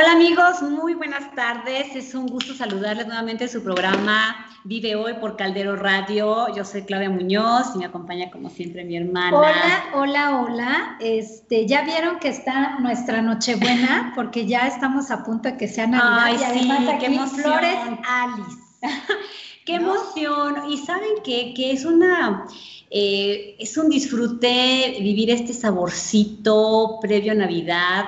Hola amigos, muy buenas tardes. Es un gusto saludarles nuevamente en su programa Vive Hoy por Caldero Radio. Yo soy Claudia Muñoz y me acompaña como siempre mi hermana. Hola, hola, hola. Este, ya vieron que está nuestra Nochebuena porque ya estamos a punto de que sea Navidad Ay, y sí, aquí qué emoción. Flores Alice. ¡Qué ¿no? emoción! Y saben qué? que es una eh, es un disfrute vivir este saborcito previo a Navidad.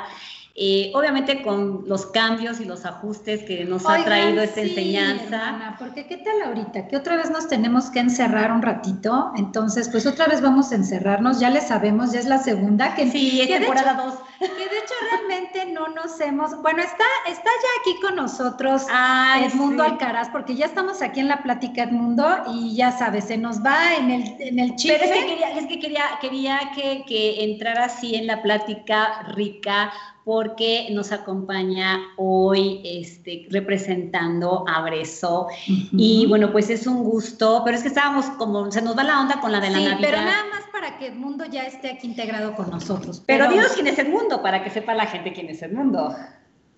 Eh, obviamente con los cambios y los ajustes que nos ha traído esta sí, enseñanza. hermana, porque qué tal ahorita, que otra vez nos tenemos que encerrar un ratito, entonces pues otra vez vamos a encerrarnos, ya le sabemos, ya es la segunda, que, Sí, es que temporada hecho- 2. que de hecho realmente no nos hemos, bueno, está, está ya aquí con nosotros Ay, Edmundo sí. Alcaraz, porque ya estamos aquí en la plática Edmundo y ya sabes, se nos va en el, en el chisme. Pero es que quería, es que quería, quería que, que entrara así en la plática rica porque nos acompaña hoy este, representando a Breso. Y bueno, pues es un gusto, pero es que estábamos como, se nos va la onda con la de la sí, Navidad. pero nada más para que Edmundo ya esté aquí integrado con nosotros. Pero dinos quién es el mundo, para que sepa la gente quién es el mundo.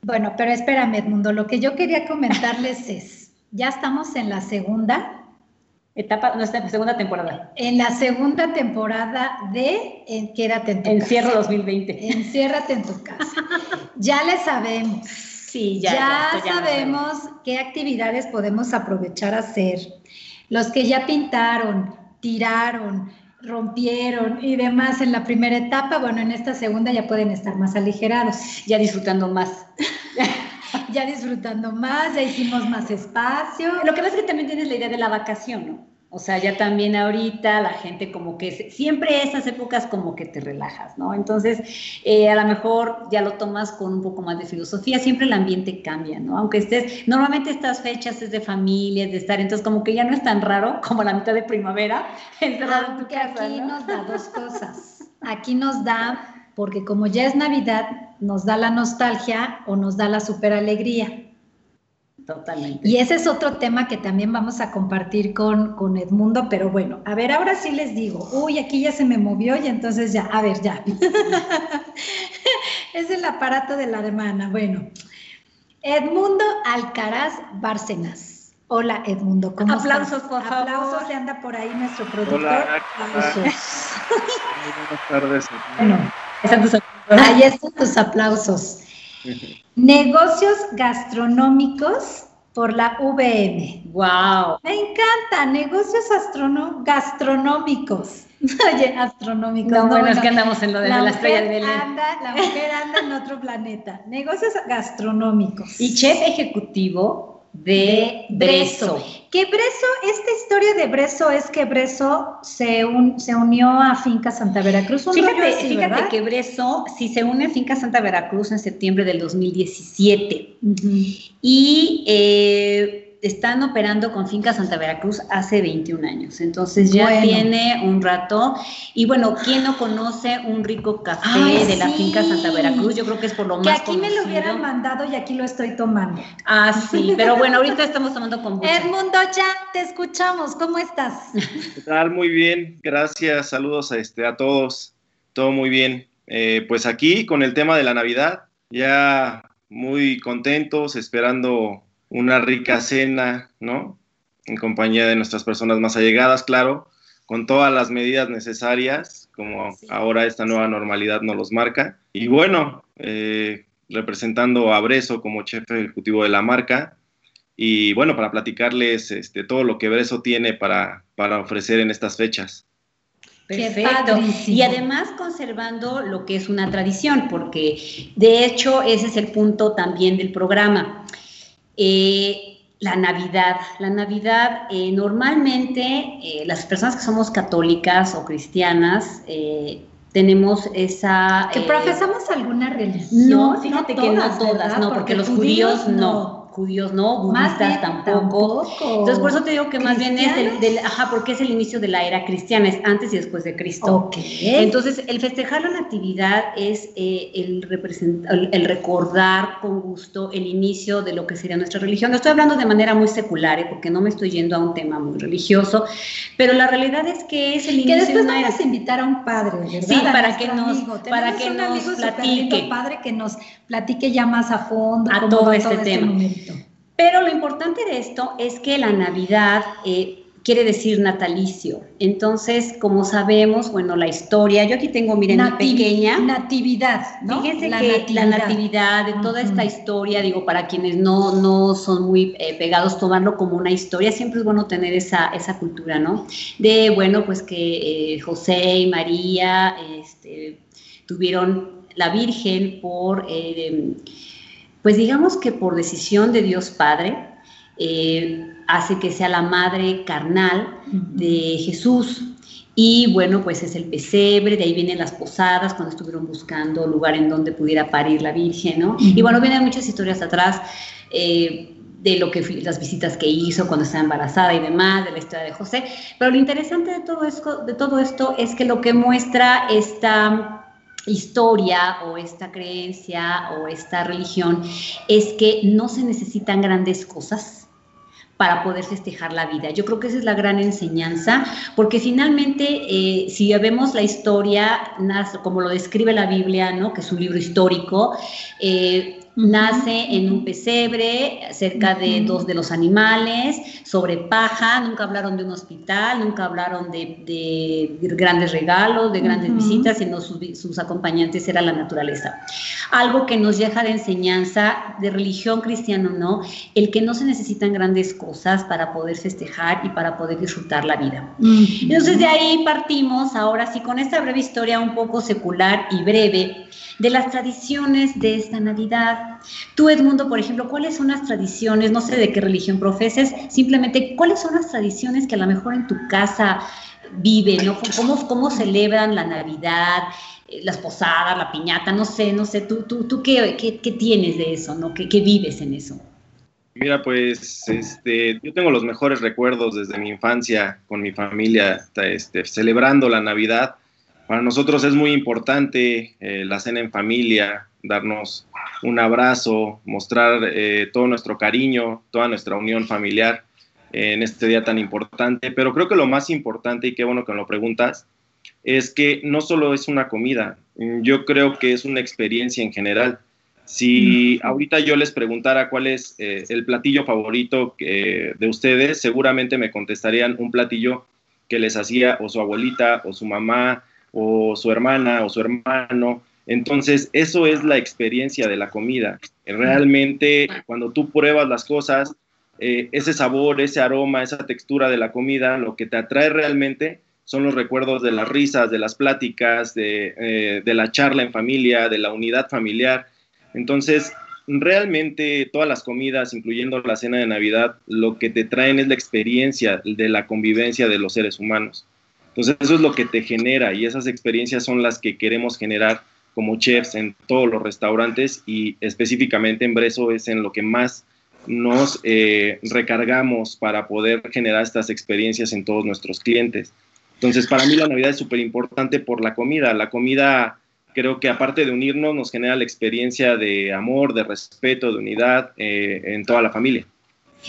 Bueno, pero espérame, Edmundo, lo que yo quería comentarles es, ya estamos en la segunda, Etapa, nuestra segunda temporada. en la segunda temporada de en, Quédate en tu Encierro casa. 2020. Enciérrate en tu casa. Ya le sabemos. Sí, ya. Ya, ya no sabemos qué actividades podemos aprovechar a hacer. Los que ya pintaron, tiraron, rompieron y demás en la primera etapa, bueno, en esta segunda ya pueden estar más aligerados. Ya disfrutando más. Ya disfrutando más, ya hicimos más espacio. Lo que pasa es que también tienes la idea de la vacación, ¿no? O sea, ya también ahorita la gente como que siempre esas épocas como que te relajas, ¿no? Entonces, eh, a lo mejor ya lo tomas con un poco más de filosofía, siempre el ambiente cambia, ¿no? Aunque estés, normalmente estas fechas es de familia, es de estar, entonces como que ya no es tan raro como la mitad de primavera encerrado en tu casa, aquí ¿no? nos da dos cosas. Aquí nos da, porque como ya es Navidad, nos da la nostalgia o nos da la super alegría. Totalmente. Y ese es otro tema que también vamos a compartir con, con Edmundo, pero bueno, a ver, ahora sí les digo, uy, aquí ya se me movió y entonces ya, a ver, ya. es el aparato de la hermana. Bueno, Edmundo Alcaraz Bárcenas. Hola, Edmundo, ¿cómo Aplausos, estás? por favor. Aplausos, ya anda por ahí nuestro productor. Hola, buenas tardes. Bueno, Están tus- ahí están tus aplausos. Negocios gastronómicos por la VM. Wow. Me encanta, negocios gastronómicos. Oye, astronómicos. No, bueno, es que andamos en lo de la, estrella de Belén. anda, la mujer anda en otro planeta. Negocios gastronómicos. Y chef ejecutivo de Breso. Que Breso, esta historia de Breso es que Breso se, un- se unió a Finca Santa Veracruz. un Fíjate, así, fíjate que Breso sí se une a Finca Santa Veracruz en septiembre del 2017 Ujú. y eh, están operando con Finca Santa Veracruz hace 21 años. Entonces ya Bueno. tiene un rato. Y bueno, ¿quién no conoce un rico café Ay, de la sí. Finca Santa Veracruz? Yo creo que es por lo Que más aquí me lo hubieran mandado y aquí lo estoy tomando. Ah, sí, pero bueno, ahorita estamos tomando con Edmundo, ya te escuchamos. ¿Cómo estás? ¿Qué tal? Muy bien, gracias. Saludos a, este, a todos. Todo muy bien. Eh, pues aquí con el tema de la Navidad, ya muy contentos, esperando una rica cena, ¿no? En compañía de nuestras personas más allegadas, claro, con todas las medidas necesarias, como Sí. ahora esta nueva normalidad nos los marca. Y bueno, eh, representando a Breso como chef ejecutivo de la marca, y bueno, para platicarles este, todo lo que Breso tiene para, para ofrecer en estas fechas. Perfecto. Y además conservando lo que es una tradición, porque de hecho ese es el punto también del programa. Eh, la Navidad. La Navidad, eh, normalmente eh, las personas que somos católicas o cristianas eh, tenemos esa... ¿Que eh, profesamos alguna religión? No, fíjate que no todas, ¿verdad? no, porque los judíos no. Judíos no, budistas tampoco. Entonces, por eso te digo que más bien es del, ajá, porque es el inicio de la era cristiana, es antes y después de Cristo. Entonces, el festejar la natividad es eh, el, el, recordar con gusto el inicio de lo que sería nuestra religión. Estoy hablando de manera muy secular, ¿eh? porque no me estoy yendo a un tema muy religioso, pero la realidad es que es el inicio que después de una vamos a invitar a un padre, ¿verdad? Sí, para que nos, para que nos platique. padre que nos platique ya más a fondo a todo este, este tema. Pero lo importante de esto es que la Navidad eh, quiere decir natalicio. Entonces, como sabemos, bueno, la historia, yo aquí tengo, miren, mi pequeña. Natividad, ¿no? Fíjense que la natividad de toda esta historia, digo, para quienes no, no son muy eh, pegados, tomarlo como una historia, siempre es bueno tener esa, esa cultura, ¿no? De, bueno, pues que eh, José y María este, tuvieron la Virgen por pues digamos que por decisión de Dios Padre, eh, hace que sea la madre carnal de Jesús. Y bueno, pues es el pesebre, de ahí vienen las posadas, cuando estuvieron buscando lugar en donde pudiera parir la Virgen, ¿no? Y bueno, vienen muchas historias atrás eh, de lo que las visitas que hizo cuando estaba embarazada y demás, de la historia de José. Pero lo interesante de todo esto, de todo esto es que lo que muestra esta historia o esta creencia o esta religión es que no se necesitan grandes cosas para poder festejar la vida. Yo creo que esa es la gran enseñanza, porque finalmente, eh, si vemos la historia, como lo describe la Biblia, ¿no? que es un libro histórico, eh, nace en un pesebre cerca de dos de los animales, sobre paja, nunca hablaron de un hospital, nunca hablaron de, grandes regalos, de grandes visitas, sino sus, acompañantes era la naturaleza. Algo que nos deja de enseñanza de religión cristiana, ¿no? El que no se necesitan grandes cosas para poder festejar y para poder disfrutar la vida. Entonces de ahí partimos, ahora sí, con esta breve historia un poco secular y breve, de las tradiciones de esta Navidad. Tú, Edmundo, por ejemplo, ¿cuáles son las tradiciones? No sé de qué religión profeses, simplemente, ¿cuáles son las tradiciones que a lo mejor en tu casa viven? ¿Cómo, celebran la Navidad? Eh, las posadas, la piñata, no sé, no sé, tú, tú, tú qué, qué, tienes de eso, ¿no? ¿Qué, ¿Qué, vives en eso? Mira, pues este, yo tengo los mejores recuerdos desde mi infancia con mi familia, este, celebrando la Navidad. Para nosotros es muy importante eh, la cena en familia, darnos un abrazo, mostrar eh, todo nuestro cariño, toda nuestra unión familiar en este día tan importante. Pero creo que lo más importante, y qué bueno que lo preguntas, es que no solo es una comida, yo creo que es una experiencia en general. Si ahorita yo les preguntara cuál es eh, el platillo favorito de ustedes, seguramente me contestarían un platillo que les hacía o su abuelita o su mamá o su hermana o su hermano. Entonces, eso es la experiencia de la comida. Realmente, cuando tú pruebas las cosas, eh, ese sabor, ese aroma, esa textura de la comida, lo que te atrae realmente son los recuerdos de las risas, de las pláticas, de, eh, de la charla en familia, de la unidad familiar. Entonces, realmente todas las comidas, incluyendo la cena de Navidad, lo que te traen es la experiencia de la convivencia de los seres humanos. Entonces eso es lo que te genera y esas experiencias son las que queremos generar como chefs en todos los restaurantes y específicamente en Breso es en lo que más nos eh, recargamos para poder generar estas experiencias en todos nuestros clientes. Entonces para mí la Navidad es súper importante por la comida. La comida creo que aparte de unirnos nos genera la experiencia de amor, de respeto, de unidad eh, en toda la familia.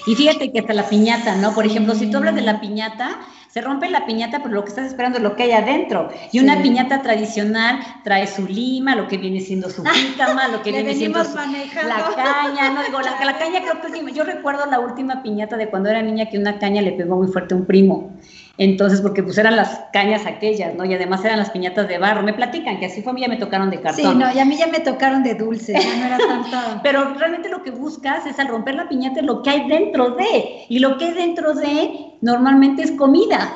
Y fíjate que hasta la piñata, ¿no? Por ejemplo, si tú hablas de la piñata, se rompe la piñata, pero lo que estás esperando es lo que hay adentro. Y una piñata tradicional trae su lima, lo que viene siendo su jícama, lo que viene siendo la caña. No digo, la, la caña creo que yo recuerdo la última piñata de cuando era niña que una caña le pegó muy fuerte a un primo. Entonces, porque pues eran las cañas aquellas, ¿no? Y además eran las piñatas de barro. Me platican que así fue, a mí ya me tocaron de cartón. Sí, no, y a mí ya me tocaron de dulce, ya no era tanto. Pero realmente lo que buscas es al romper la piñata lo que hay dentro de. Y lo que hay dentro de normalmente es comida.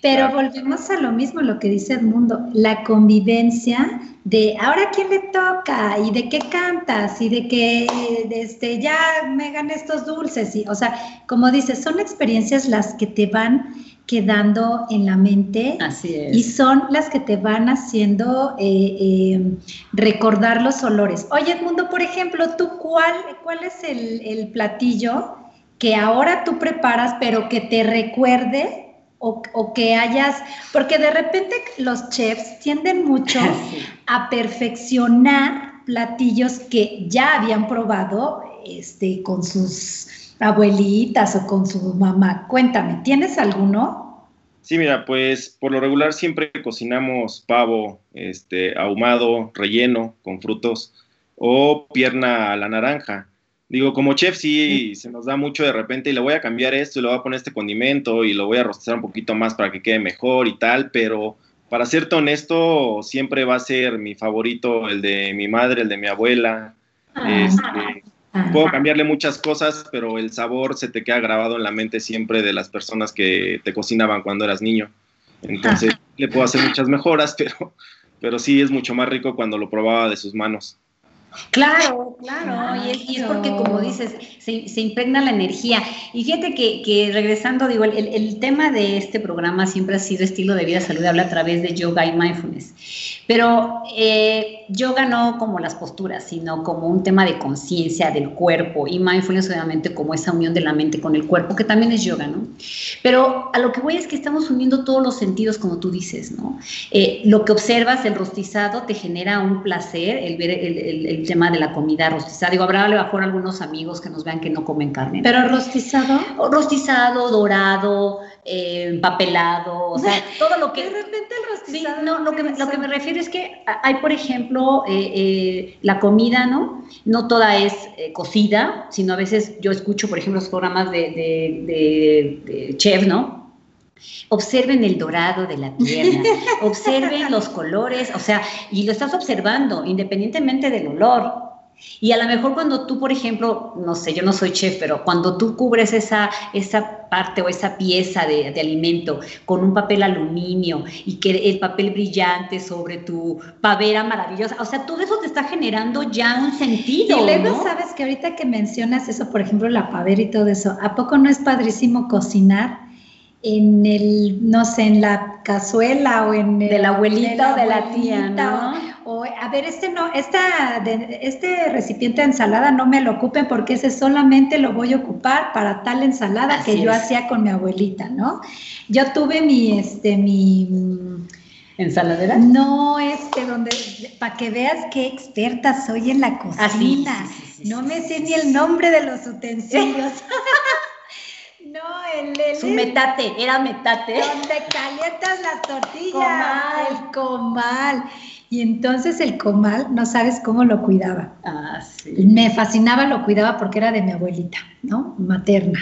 Pero volvemos a lo mismo, lo que dice Edmundo, la convivencia de ahora quién le toca y de qué cantas y de que este, ya me gané estos dulces. Y, o sea, como dices, son experiencias las que te van quedando en la mente Así es. y son las que te van haciendo eh, eh, recordar los olores. Oye, Edmundo, por ejemplo, ¿tú cuál, cuál es el, el platillo que ahora tú preparas pero que te recuerde o, que hayas, porque de repente los chefs tienden mucho a perfeccionar platillos que ya habían probado este, con sus abuelitas o con su mamá. Cuéntame, ¿tienes alguno? Sí, mira, pues por lo regular siempre cocinamos pavo este, ahumado, relleno, con frutos, o pierna a la naranja. Digo, como chef sí se nos da mucho de repente y le voy a cambiar esto y le voy a poner este condimento y lo voy a rostizar un poquito más para que quede mejor y tal, pero para serte honesto, siempre va a ser mi favorito el de mi madre, el de mi abuela. Este, puedo cambiarle muchas cosas, pero el sabor se te queda grabado en la mente siempre de las personas que te cocinaban cuando eras niño. Entonces le puedo hacer muchas mejoras, pero, pero sí es mucho más rico cuando lo probaba de sus manos. Claro, claro, Y, es, porque, como dices, se, impregna la energía. Y fíjate que, regresando, digo, el, tema de este programa siempre ha sido estilo de vida saludable a través de yoga y mindfulness. Pero eh, yoga no como las posturas, sino como un tema de conciencia del cuerpo y mindfulness obviamente como esa unión de la mente con el cuerpo, que también es yoga, ¿no? Pero a lo que voy es que estamos uniendo todos los sentidos, como tú dices, ¿no? Eh, lo que observas, el rostizado, te genera un placer, el ver el tema de la comida rostizada. Digo, habrá a lo mejor algunos amigos que nos vean que no comen carne. ¿Pero rostizado? Rostizado, dorado, eh, empapelado, o sea, todo lo que... De repente el rostizado... no, lo que, lo que me refiero es que hay, por ejemplo, eh, eh, la comida, ¿no? No toda es cocida, sino a veces yo escucho, por ejemplo, los programas de, de, de chef, ¿no? Observen el dorado de la pierna, observen los colores, o sea, y lo estás observando independientemente del olor. Y a lo mejor cuando tú, por ejemplo, no sé, yo no soy chef, pero cuando tú cubres esa, esa parte o esa pieza de, alimento con un papel aluminio y que el papel brillante sobre tu pavera maravillosa, o sea, todo eso te está generando ya un sentido. Y luego sabes que ahorita que mencionas eso, por ejemplo, la pavera y todo eso, ¿a poco no es padrísimo cocinar? en el, no sé, en la cazuela o en el, de la abuelita o de la tía, ¿no? O, a ver, este no, esta, de, este recipiente de ensalada no me lo ocupen porque ese solamente lo voy a ocupar para tal ensalada que yo hacía con mi abuelita, ¿no? Yo tuve mi, este, mi ¿Ensaladera? No, este, donde, para que veas qué experta soy en la ah, cocina. no me sé ni el nombre de los utensilios. No, el, el Su metate, era metate. Donde calientas las tortillas. Comal. El comal. Y entonces el comal, no sabes cómo lo cuidaba. Ah, sí. Me fascinaba, lo cuidaba porque era de mi abuelita, ¿no? Materna.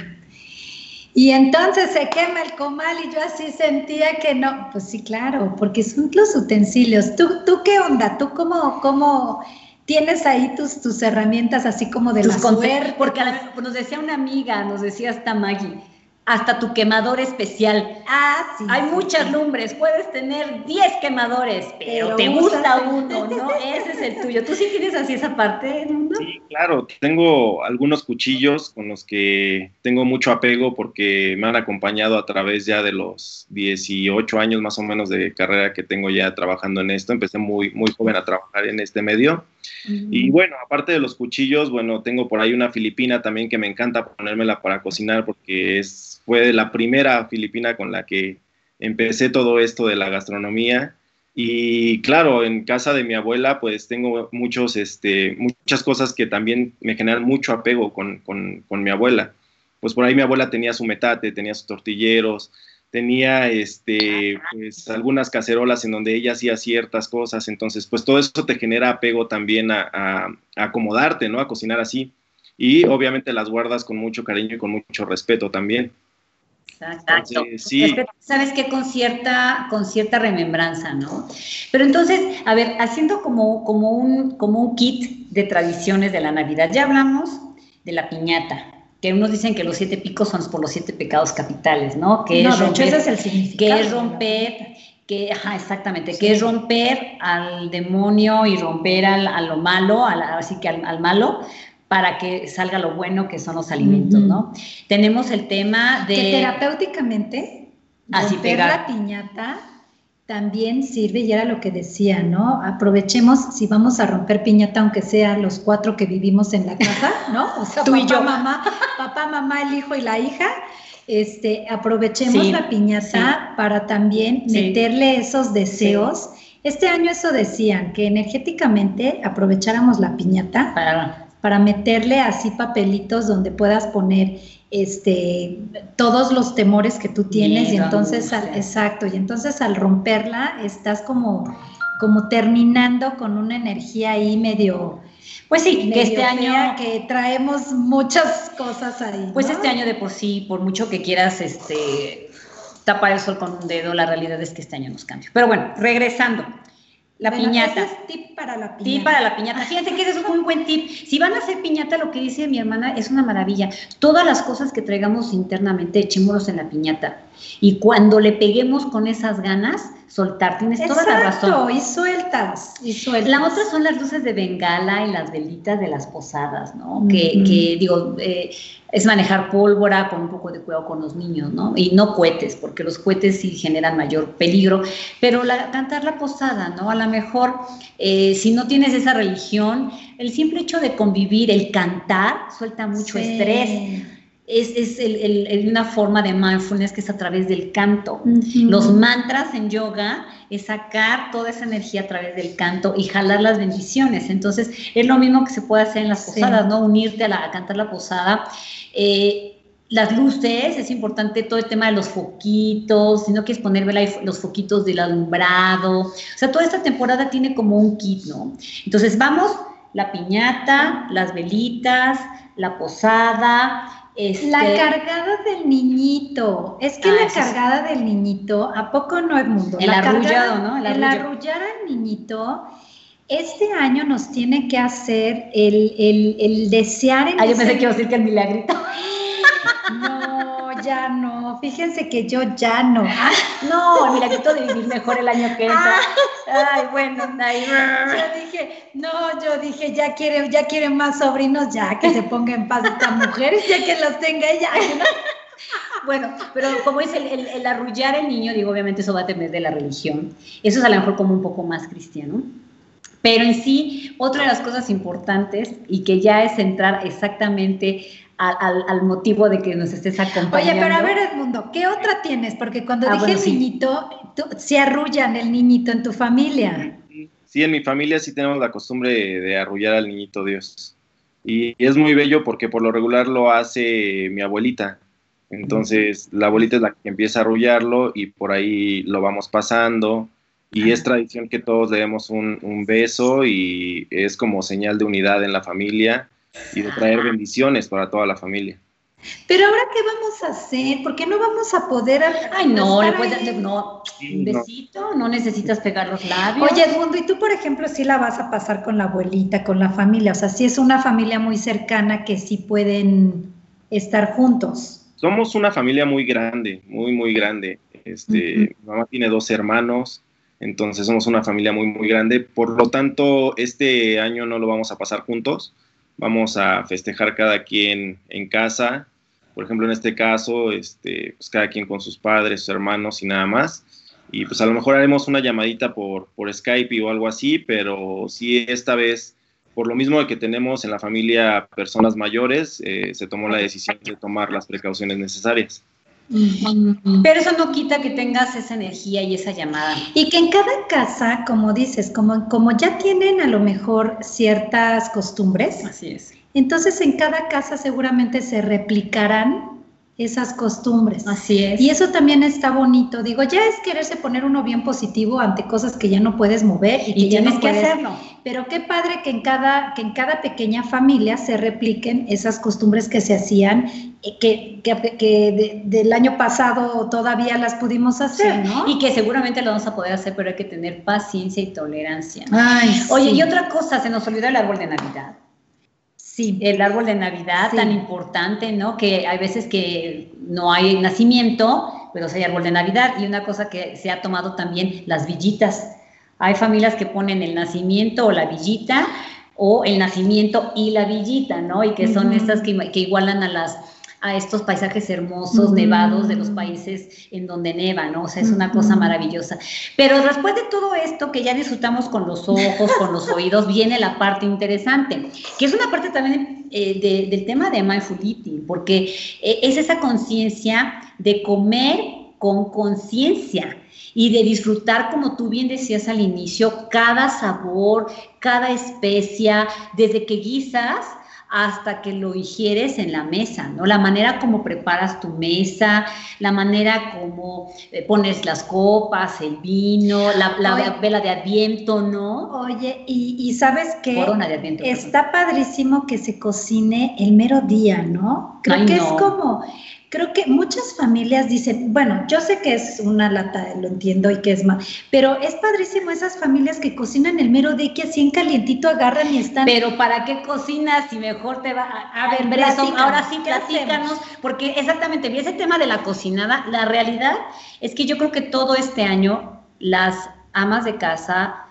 Y entonces se quema el comal y yo así sentía que no. Pues sí, claro, porque son los utensilios. ¿Tú, tú qué onda? ¿Tú cómo, cómo tienes ahí tus, tus herramientas así como de tus la Porque nos decía una amiga, nos decía hasta Maggie, hasta tu quemador especial. Ah, sí. Hay muchas lumbres, puedes tener 10 quemadores, pero, te gusta uno, ¿no? Ese es el tuyo. ¿Tú sí tienes así esa parte, mundo? Sí, claro. Tengo algunos cuchillos con los que tengo mucho apego porque me han acompañado a través ya de los 18 años más o menos de carrera que tengo ya trabajando en esto. Empecé muy, muy joven a trabajar en este medio. Y bueno, aparte de los cuchillos, bueno, tengo por ahí una filipina también que me encanta ponérmela para cocinar porque es, fue la primera filipina con la que empecé todo esto de la gastronomía. Y claro, en casa de mi abuela, pues tengo muchos, este, muchas cosas que también me generan mucho apego con, con, con mi abuela. Pues por ahí mi abuela tenía su metate, tenía sus tortilleros, tenía este, pues, algunas cacerolas en donde ella hacía ciertas cosas, entonces pues todo eso te genera apego también a, acomodarte, ¿no? A cocinar así. Y obviamente las guardas con mucho cariño y con mucho respeto también. Exacto. sí. Sabes que con cierta, con cierta remembranza, ¿no? Pero entonces, a ver, haciendo como, como, un, como un kit de tradiciones de la Navidad, ya hablamos de la piñata, que unos dicen que los siete picos son por los siete pecados capitales, ¿no? Que no, es romper, ese es el significado. Que es romper, que, ajá, exactamente, que es romper al demonio y romper al, a lo malo, así que al, al, malo, para que salga lo bueno que son los alimentos, uh -huh. ¿no? Tenemos el tema de... Que terapéuticamente, así romper la piñata también sirve, y era lo que decía, ¿no? Aprovechemos si vamos a romper piñata, aunque sea los cuatro que vivimos en la casa, ¿no? O sea, Tú papá, y yo. mamá, papá, mamá, el hijo y la hija. Este, aprovechemos Sí, la piñata para también Sí. meterle esos deseos. Este año eso decían, que energéticamente aprovecháramos la piñata Para, para meterle así papelitos donde puedas poner este todos los temores que tú tienes y entonces al, exacto y entonces al romperla estás como como terminando con una energía ahí medio pues sí, que este año... que traemos muchas cosas ahí Pues ¿no? este año de por sí, por mucho que quieras este, tapar el sol con un dedo, la realidad es que este año nos cambia. Pero bueno, regresando. La Bueno, piñata. ese es tip para la piñata Tip para la piñata. Fíjense que ese es un muy buen tip. Si van a hacer piñata, lo que dice mi hermana es una maravilla. Todas las cosas que traigamos internamente, echémoslos en la piñata. Y cuando le peguemos con esas ganas, soltar. Tienes toda la razón. Y sueltas y sueltas La otra son las luces de bengala y las velitas de las posadas, ¿no? Que, que, digo, eh, es manejar pólvora con un poco de cuidado con los niños, ¿no? Y no cohetes, porque los cohetes sí generan mayor peligro, pero la, cantar la posada, ¿no? A lo mejor, eh, si no tienes esa religión, el simple hecho de convivir, el cantar, suelta mucho Sí. estrés. Es, es el- el- el- una forma de mindfulness que es a través del canto. Los mantras en yoga es sacar toda esa energía a través del canto y jalar las bendiciones. Entonces, es lo mismo que se puede hacer en las Sí. posadas, ¿no? Unirte a, la- a cantar la posada. Eh, las luces, es importante todo el tema de los foquitos, si no quieres poner vela, los foquitos del alumbrado. O sea, toda esta temporada tiene como un kit, ¿no? Entonces, vamos, la piñata, las velitas, la posada. Este, La cargada del niñito. Es que Ah, la cargada del niñito, ¿a poco no, Edmundo? El La arrullado, cargada- ¿no? El El, arrullar al niñito, este año nos tiene que hacer el, el, el desear en Ah, yo pensé que iba a decir que el milagrito. No, ya no. Fíjense que yo ya no. No, el milagrito de vivir mejor el año que entra. Ay, bueno, ahí. Yo dije, no, yo dije, ya quiere, ya quiere más sobrinos, ya que se ponga en paz esta mujer, ya que los tenga ella. Bueno, pero como dice el, el, el arrullar al niño, digo, obviamente eso va a depender de la religión. Eso es a lo mejor como un poco más cristiano. Pero en sí, otra de las cosas importantes y que ya es entrar exactamente al, al, al motivo de que nos estés acompañando. Oye, pero a ver, Edmundo, ¿qué otra tienes? Porque cuando Ah, dije bueno, el sí. niñito, tú- se arrullan el niñito en tu familia. Sí, en mi familia sí tenemos la costumbre de, de arrullar al niñito Dios. Y es muy bello porque por lo regular lo hace mi abuelita. Entonces, la abuelita es la que empieza a arrullarlo y por ahí lo vamos pasando. Y es tradición que todos le demos un, un beso y es como señal de unidad en la familia y de traer bendiciones para toda la familia. Pero ahora, ¿qué vamos a hacer? ¿Por qué no vamos a poder... Ay, no, le puedes no, un besito, no necesitas pegar los labios. Oye, Edmundo, y tú, por ejemplo, sí la vas a pasar con la abuelita, con la familia. O sea, sí es una familia muy cercana que sí pueden estar juntos. Somos una familia muy grande, muy, muy grande. Este. Mi mamá tiene dos hermanos, entonces somos una familia muy, muy grande. Por lo tanto, este año no lo vamos a pasar juntos. Vamos a festejar cada quien en casa. Por ejemplo, en este caso, este, pues cada quien con sus padres, sus hermanos y nada más. Y pues a lo mejor haremos una llamadita por, por Skype o algo así, pero sí esta vez, por lo mismo que tenemos en la familia personas mayores, eh, se tomó la decisión de tomar las precauciones necesarias. Pero eso no quita que tengas esa energía y esa llamada. Y que en cada casa, como dices, como, como ya tienen a lo mejor ciertas costumbres, Así es. entonces en cada casa seguramente se replicarán esas costumbres. Así es. Y eso también está bonito. Digo, ya es quererse poner uno bien positivo ante cosas que ya no puedes mover y, y que ya tienes no que puedes- hacerlo. Pero qué padre que en cada que en cada pequeña familia se repliquen esas costumbres que se hacían eh, que, que, que de- del año pasado todavía las pudimos hacer, ¿no? Y que seguramente lo vamos a poder hacer, pero hay que tener paciencia y tolerancia. Ay, Oye, sí. y otra cosa, se nos olvidó el árbol de Navidad. Sí. El árbol de Navidad tan importante, ¿no? Que hay veces que no hay nacimiento, pero sí hay árbol de Navidad. Y una cosa que se ha tomado también, las villitas. Hay familias que ponen el nacimiento o la villita, o el nacimiento y la villita, ¿no? Y que son estas que, que igualan a las a estos paisajes hermosos, nevados de los países en donde neva, ¿no? O sea, es una cosa maravillosa. Pero después de todo esto que ya disfrutamos con los ojos, con los oídos, viene la parte interesante, que es una parte también eh, del tema de mindful eating, porque eh, es esa conciencia de comer con conciencia y de disfrutar, como tú bien decías al inicio, cada sabor, cada especia, desde que guisas hasta que lo ingieres en la mesa, ¿no? La manera como preparas tu mesa, la manera como eh, pones las copas, el vino, la, vela de adviento, ¿no? Oye, y, sabes que está padrísimo que se cocine el mero día, ¿no? Creo que es como creo que muchas familias dicen, bueno, yo sé que es una lata, lo entiendo y que es más, pero es padrísimo esas familias que cocinan el mero de que así en calientito agarran y están. Pero ¿para qué cocinas si mejor te va a, a ver, ahora sí platícanos, porque exactamente, vi ese tema de la cocinada, la realidad es que yo creo que todo este año las amas de casa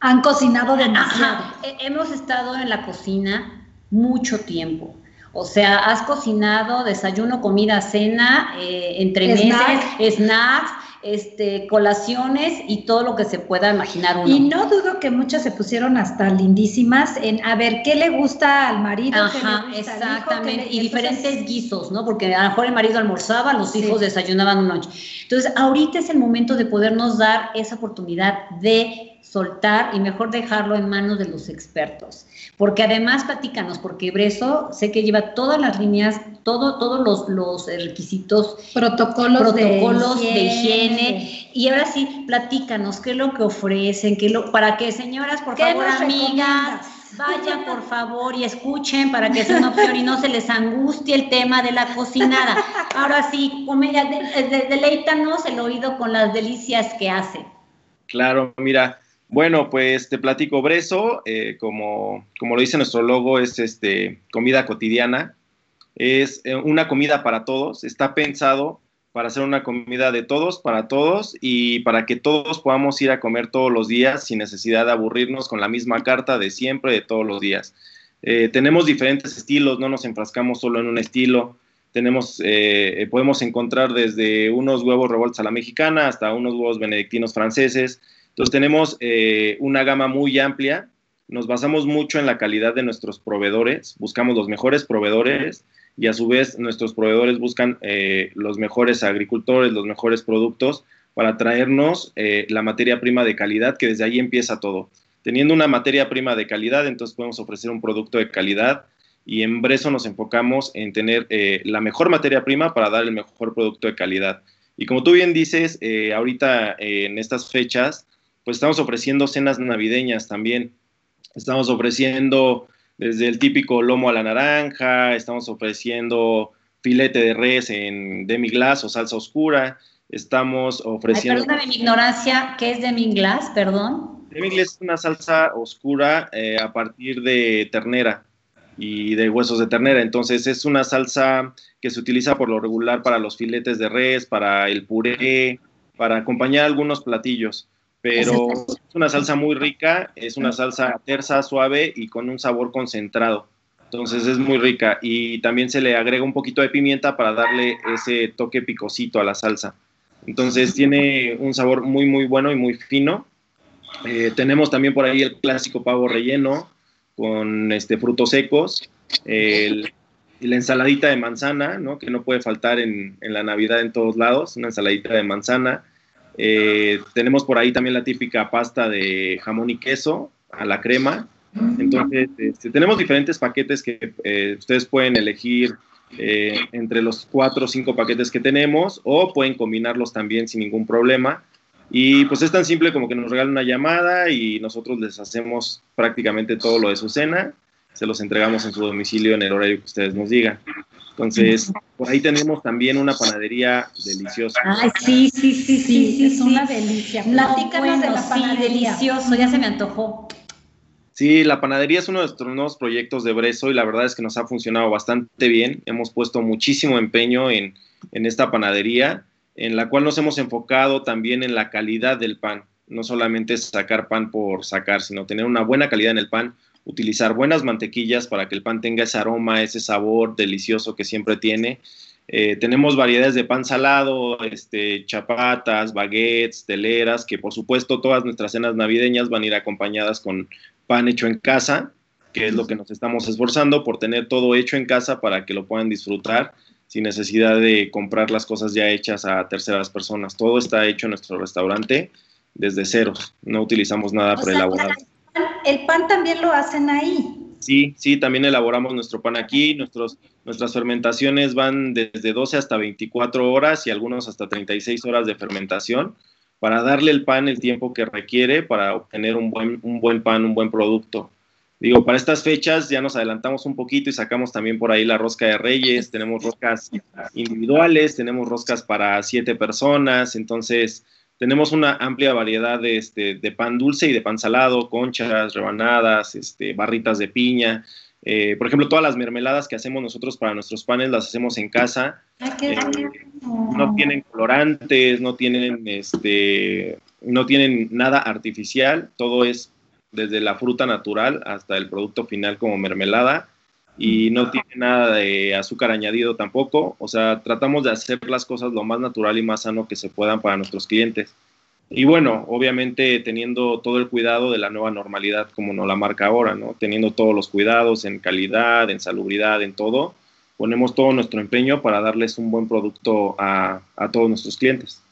han cocinado demasiado. hemos estado en la cocina mucho tiempo. O sea, has cocinado desayuno, comida, cena, eh, entre meses, snacks, este, colaciones y todo lo que se pueda imaginar uno. Y no dudo que muchas se pusieron hasta lindísimas en a ver qué le gusta al marido. Ajá, exactamente. y diferentes guisos, ¿no? Porque a lo mejor el marido almorzaba, los hijos desayunaban una noche. Entonces, ahorita es el momento de podernos dar esa oportunidad de soltar y mejor dejarlo en manos de los expertos. Porque además, platícanos, porque Breso sé que lleva todas las líneas, todo, todos los, los requisitos, protocolos, protocolos de, higiene, Y ahora sí, platícanos, qué es lo que ofrecen, qué lo, para que señoras, por favor, amigas, vayan por favor y escuchen para que sea una opción y no se les angustie el tema de la cocinada. Ahora sí, de, deleítanos el oído con las delicias que hace. Claro, mira, bueno, pues te platico Breso, eh, como, como lo dice nuestro logo, es este, comida cotidiana, es eh, una comida para todos, está pensado para hacer una comida de todos, para todos y para que todos podamos ir a comer todos los días sin necesidad de aburrirnos con la misma carta de siempre, de todos los días. Eh, tenemos diferentes estilos, no nos enfrascamos solo en un estilo. Tenemos, podemos encontrar desde unos huevos revueltos a la mexicana hasta unos huevos benedictinos franceses, entonces tenemos eh, una gama muy amplia, nos basamos mucho en la calidad de nuestros proveedores, buscamos los mejores proveedores y a su vez nuestros proveedores buscan eh, los mejores agricultores, los mejores productos para traernos eh, la materia prima de calidad, que desde ahí empieza todo. Teniendo una materia prima de calidad, entonces podemos ofrecer un producto de calidad y en Breso nos enfocamos en tener la mejor materia prima para dar el mejor producto de calidad. Y como tú bien dices, ahorita en estas fechas pues estamos ofreciendo cenas navideñas también. Estamos ofreciendo desde el típico lomo a la naranja, estamos ofreciendo filete de res en demi-glace o salsa oscura, estamos ofreciendo... Perdóname mi ignorancia, ¿qué es demi-glace, perdón? Demi-glace es una salsa oscura eh, a partir de ternera y de huesos de ternera, entonces es una salsa que se utiliza por lo regular para los filetes de res, para el puré, para acompañar algunos platillos pero es una salsa muy rica, es una salsa tersa, suave y con un sabor concentrado. Entonces es muy rica y también se le agrega un poquito de pimienta para darle ese toque picosito a la salsa. Entonces tiene un sabor muy, muy bueno y muy fino. Eh, tenemos también por ahí el clásico pavo relleno con este, frutos secos, la ensaladita de manzana, ¿no? que no puede faltar en, en la Navidad en todos lados, una ensaladita de manzana eh, tenemos por ahí también la típica pasta de jamón y queso a la crema. Entonces, este, tenemos diferentes paquetes que eh, ustedes pueden elegir eh, entre los cuatro o cinco paquetes que tenemos o pueden combinarlos también sin ningún problema. Y pues es tan simple como que nos regalen una llamada y nosotros les hacemos prácticamente todo lo de su cena. Se los entregamos en su domicilio en el horario que ustedes nos digan. Entonces, por ahí tenemos también una panadería deliciosa. Ay, sí, sí, sí, sí, es una delicia. Platícanos de la panadería. Sí, delicioso, ya se me antojó. Sí, la panadería es uno de nuestros nuevos proyectos de Breso y la verdad es que nos ha funcionado bastante bien. Hemos puesto muchísimo empeño en, en esta panadería, en la cual nos hemos enfocado también en la calidad del pan. No solamente sacar pan por sacar, sino tener una buena calidad en el pan, utilizar buenas mantequillas para que el pan tenga ese aroma, ese sabor delicioso que siempre tiene. Eh, tenemos variedades de pan salado, este, chapatas, baguettes, teleras, que por supuesto todas nuestras cenas navideñas van a ir acompañadas con pan hecho en casa, que es lo que nos estamos esforzando por tener todo hecho en casa para que lo puedan disfrutar sin necesidad de comprar las cosas ya hechas a terceras personas. Todo está hecho en nuestro restaurante desde ceros. No utilizamos nada preelaborado. El pan también lo hacen ahí. Sí, sí, también elaboramos nuestro pan aquí. Nuestros, nuestras fermentaciones van desde 12 hasta 24 horas y algunos hasta 36 horas de fermentación para darle el pan el tiempo que requiere para obtener un buen, un buen pan, un buen producto. Digo, para estas fechas ya nos adelantamos un poquito y sacamos también por ahí la rosca de reyes, tenemos roscas individuales, tenemos roscas para siete personas, entonces tenemos una amplia variedad de, este, de pan dulce y de pan salado, conchas, rebanadas, este, barritas de piña. Eh, por ejemplo, todas las mermeladas que hacemos nosotros para nuestros panes las hacemos en casa. Eh, no tienen colorantes, no tienen, este, no tienen nada artificial, todo es desde la fruta natural hasta el producto final como mermelada y no tiene nada de azúcar añadido tampoco. O sea, tratamos de hacer las cosas lo más natural y más sano que se puedan para nuestros clientes. Y bueno, obviamente teniendo todo el cuidado de la nueva normalidad como nos la marca ahora, ¿no? Teniendo todos los cuidados en calidad, en salubridad, en todo, ponemos todo nuestro empeño para darles un buen producto a, a todos nuestros clientes.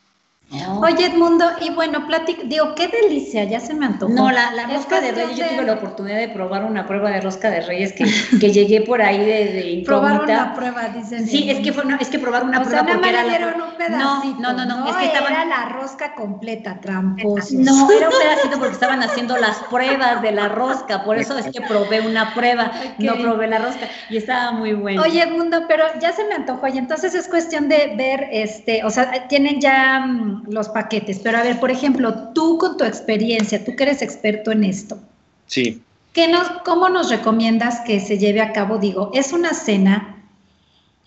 Oye, Edmundo, y bueno, platic, digo, qué delicia, ya se me antojó. No, la, la rosca de reyes, yo tuve la oportunidad de probar una prueba de rosca de reyes que, que llegué por ahí de, de Probar una prueba, dicen. Sí, es que fue es que probar una o prueba sea, porque era la, dieron un pedacito. No, no, no, no es que estaban era la rosca completa, tramposos. No, era un pedacito porque estaban haciendo las pruebas de la rosca, por eso es que probé una prueba, no probé la rosca y estaba muy bueno. Oye, Edmundo, pero ya se me antojó y entonces es cuestión de ver, este, o sea, tienen ya los paquetes pero a ver, por ejemplo, tú con tu experiencia, tú que eres experto en esto. Sí. ¿qué nos, ¿Cómo nos recomiendas que se lleve a cabo? Digo, es una cena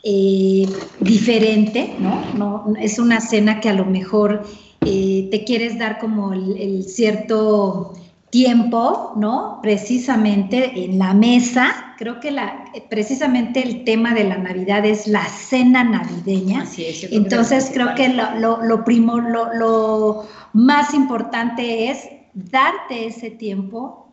eh, diferente, ¿no? ¿no? Es una cena que a lo mejor eh, te quieres dar como el cierto tiempo, ¿no? Precisamente en la mesa, creo que la, precisamente el tema de la Navidad es la cena navideña. Así es, Entonces creo que lo, lo, lo, primo, lo, lo más importante es darte ese tiempo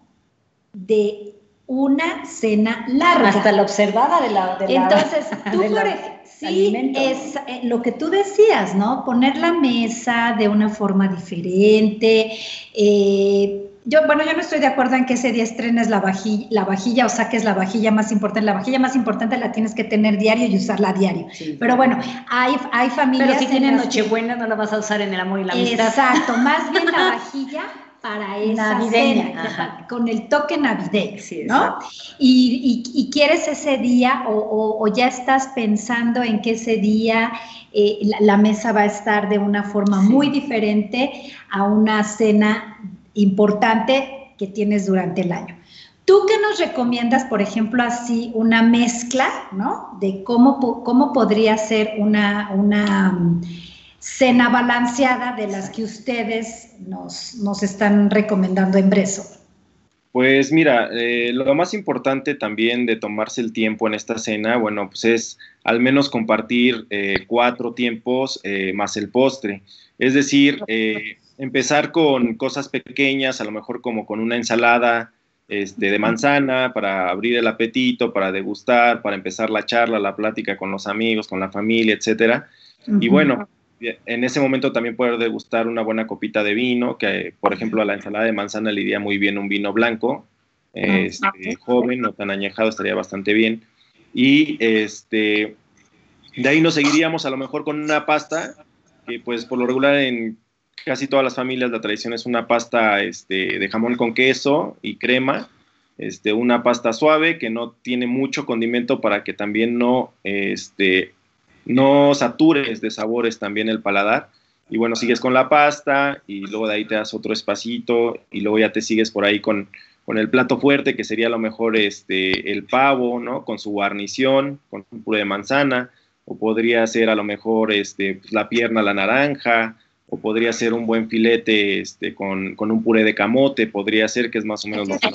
de una cena larga. Hasta la observada de la... De Entonces, tú, por ejemplo, sí, es eh, lo que tú decías, ¿no? Poner la mesa de una forma diferente, eh, yo, bueno, yo no estoy de acuerdo en que ese día estrenes la vajilla, la vajilla o saques la vajilla más importante. La vajilla más importante la tienes que tener diario y usarla diario. Pero bueno, hay, hay familias. Pero si tienes Nochebuena, no la vas a usar en el amor y la amistad. Exacto, más bien la vajilla para esa navideña, con el toque navideño, ¿no? Y, y, quieres ese día o, o, ya estás pensando en que ese día eh, la, la, mesa va a estar de una forma sí. muy diferente a una cena importante que tienes durante el año. ¿Tú qué nos recomiendas, por ejemplo, así una mezcla, ¿no? De cómo, cómo podría ser una, una um, cena balanceada de las que ustedes nos, nos están recomendando en Breso. Pues mira, eh, lo más importante también de tomarse el tiempo en esta cena, bueno, pues es al menos compartir eh, cuatro tiempos eh, más el postre. Es decir, empezar con cosas pequeñas, a lo mejor como con una ensalada este, de manzana para abrir el apetito, para degustar, para empezar la charla, la plática con los amigos, con la familia, etcétera. Uh -huh. Y bueno, en ese momento también poder degustar una buena copita de vino, que por ejemplo a la ensalada de manzana le iría muy bien un vino blanco, este, joven, no tan añejado, estaría bastante bien. Y este, de ahí nos seguiríamos a lo mejor con una pasta, que pues por lo regular en casi todas las familias la tradición es una pasta este, de jamón con queso y crema, este, una pasta suave que no tiene mucho condimento para que también no, este, no satures de sabores también el paladar. Y bueno, sigues con la pasta y luego de ahí te das otro espacito y luego ya te sigues por ahí con, con el plato fuerte, que sería a lo mejor este, el pavo, ¿no? Con su guarnición, con un puré de manzana, o podría ser a lo mejor este, pues, la pierna, la naranja, o podría ser un buen filete este, con, con, un puré de camote, podría ser que es más o menos lo que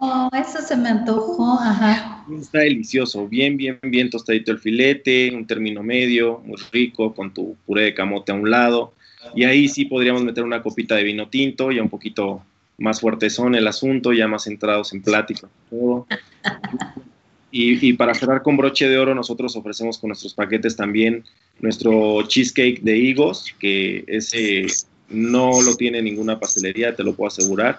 oh, eso se me antojó, ajá. Está delicioso, bien, bien, bien tostadito el filete, un término medio, muy rico, con tu puré de camote a un lado, y ahí sí podríamos meter una copita de vino tinto, ya un poquito más fuertezón el asunto, ya más centrados en plática, todo. Y, para cerrar con broche de oro, nosotros ofrecemos con nuestros paquetes también nuestro cheesecake de higos, que ese no lo tiene ninguna pastelería, te lo puedo asegurar,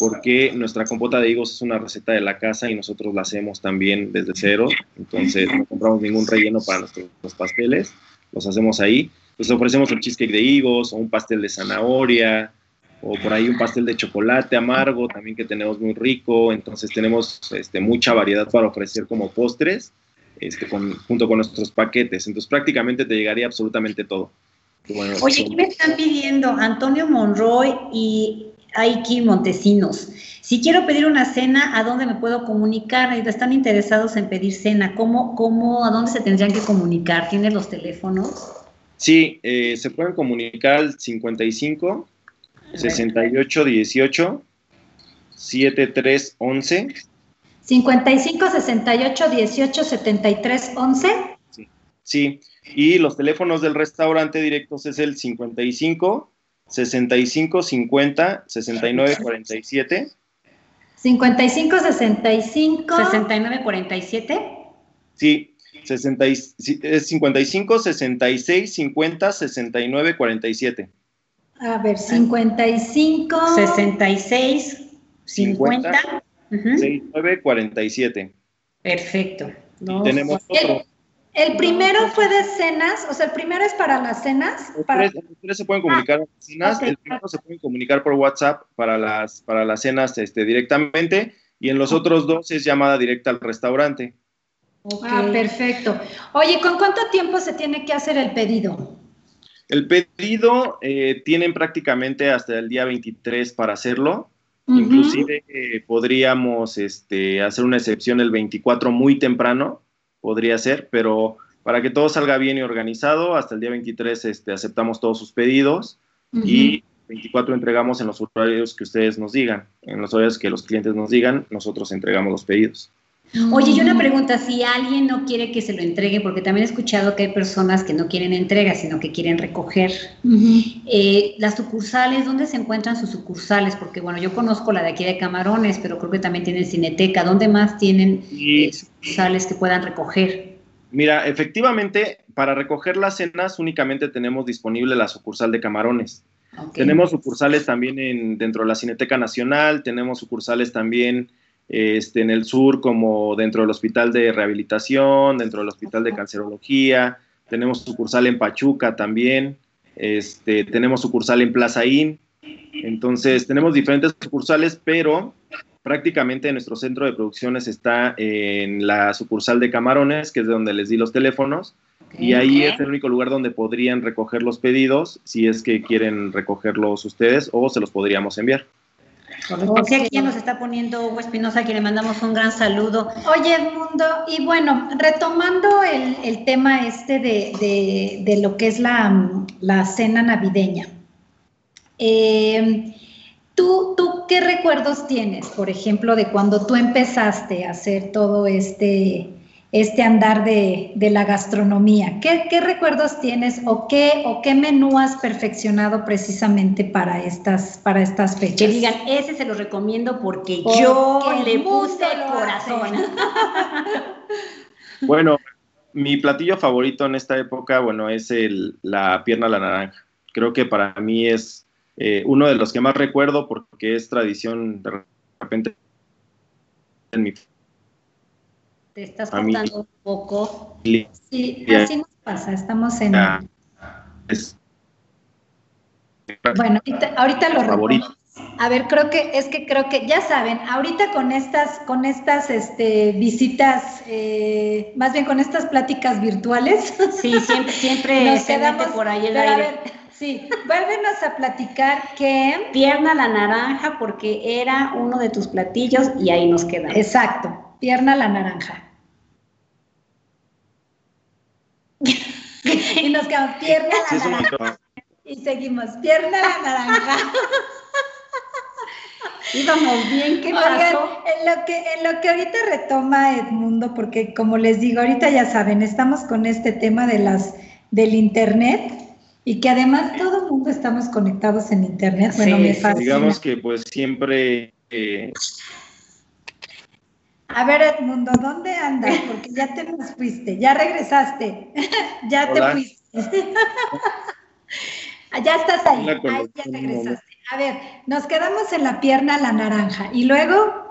porque nuestra compota de higos es una receta de la casa y nosotros la hacemos también desde cero, entonces no compramos ningún relleno para nuestros pasteles, los hacemos ahí. Entonces ofrecemos un cheesecake de higos o un pastel de zanahoria, o por ahí un pastel de chocolate amargo también que tenemos muy rico, entonces tenemos este, mucha variedad para ofrecer como postres este, junto con nuestros paquetes, entonces prácticamente te llegaría absolutamente todo. Oye, aquí me están pidiendo Antonio Monroy y Aiki Montesinos. Si quiero pedir una cena, ¿a dónde me puedo comunicar? Están interesados en pedir cena. ¿Cómo, cómo, a dónde se tendrían que comunicar? ¿Tienes los teléfonos? Sí, eh, se pueden comunicar al 55 68 18 73 11 55 68 18 73 11 sí. sí, y los teléfonos del restaurante directos es el 55 65 50 69 47 55 65 69 47 sí 60, es 55 66 50 69 47 a ver, 55. 66, 50. 69, 47. Perfecto. tenemos otro. El, primero fue de cenas, o sea, el primero es para las cenas. Para... Los se pueden comunicar ah, cenas, el primero se pueden comunicar por WhatsApp para las, para las cenas este, directamente, y en los otros dos es llamada directa al restaurante. Ah, perfecto. Oye, ¿con cuánto tiempo se tiene que hacer el pedido? El pedido eh, tienen prácticamente hasta el día 23 para hacerlo. Inclusive eh, podríamos este, hacer una excepción el 24 muy temprano, podría ser, pero para que todo salga bien y organizado, hasta el día 23 este, aceptamos todos sus pedidos y 24 entregamos en los horarios que ustedes nos digan, en los horarios que los clientes nos digan, nosotros entregamos los pedidos. Oye, y una pregunta, si alguien no quiere que se lo entregue, porque también he escuchado que hay personas que no quieren entrega, sino que quieren recoger, eh, las sucursales, ¿dónde se encuentran sus sucursales? Porque bueno, yo conozco la de aquí de Camarones, pero creo que también tienen Cineteca, ¿dónde más tienen eh, sucursales que puedan recoger? Mira, efectivamente, para recoger las cenas únicamente tenemos disponible la sucursal de Camarones. Tenemos sucursales también en, dentro de la Cineteca Nacional, tenemos sucursales también este, en el sur como dentro del hospital de rehabilitación, dentro del hospital de cancerología, tenemos sucursal en Pachuca también, este, tenemos sucursal en Plaza In, entonces tenemos diferentes sucursales, pero prácticamente nuestro centro de producciones está en la sucursal de Camarones, que es de donde les di los teléfonos, y ahí es el único lugar donde podrían recoger los pedidos, si es que quieren recogerlos ustedes o se los podríamos enviar. Porque aquí nos está poniendo Hugo Espinosa, que le mandamos un gran saludo. Oye, Edmundo, y bueno, retomando el, tema este de, lo que es la, cena navideña, eh, ¿tú, ¿tú qué recuerdos tienes, por ejemplo, de cuando tú empezaste a hacer todo este este andar de, la gastronomía. ¿Qué, recuerdos tienes o qué, o qué menú has perfeccionado precisamente para estas, para estas fechas? Que digan, ese se lo recomiendo porque yo le puse corazón. bueno, mi platillo favorito en esta época, bueno, es el, la pierna a la naranja. Creo que para mí es eh, uno de los que más recuerdo porque es tradición de repente en mi te estás contando un poco. Sí, así nos pasa, estamos en... bueno, ahorita, lo favorito. A ver, creo que es que creo que ya saben, ahorita con estas con estas este, visitas, eh, más bien con estas pláticas virtuales. Sí, siempre siempre nos quedamos por ahí el aire. Sí, vuélvenos a platicar que... Pierna la naranja porque era uno de tus platillos y ahí nos quedamos. Exacto, pierna la naranja. y nos quedamos pierna la naranja. Y seguimos, pierna la naranja. Íbamos bien, ¿qué pasó? en lo que, en lo que ahorita retoma Edmundo, porque como les digo, ahorita ya saben, estamos con este tema de las del internet y que además todo el mundo estamos conectados en internet. Bueno, me fascina. Digamos que pues siempre eh, a ver, Edmundo, ¿dónde andas? Porque ya te fuiste, ya regresaste, ya te fuiste. ya estás ahí, ahí ya regresaste. A ver, nos quedamos en la pierna la naranja y luego...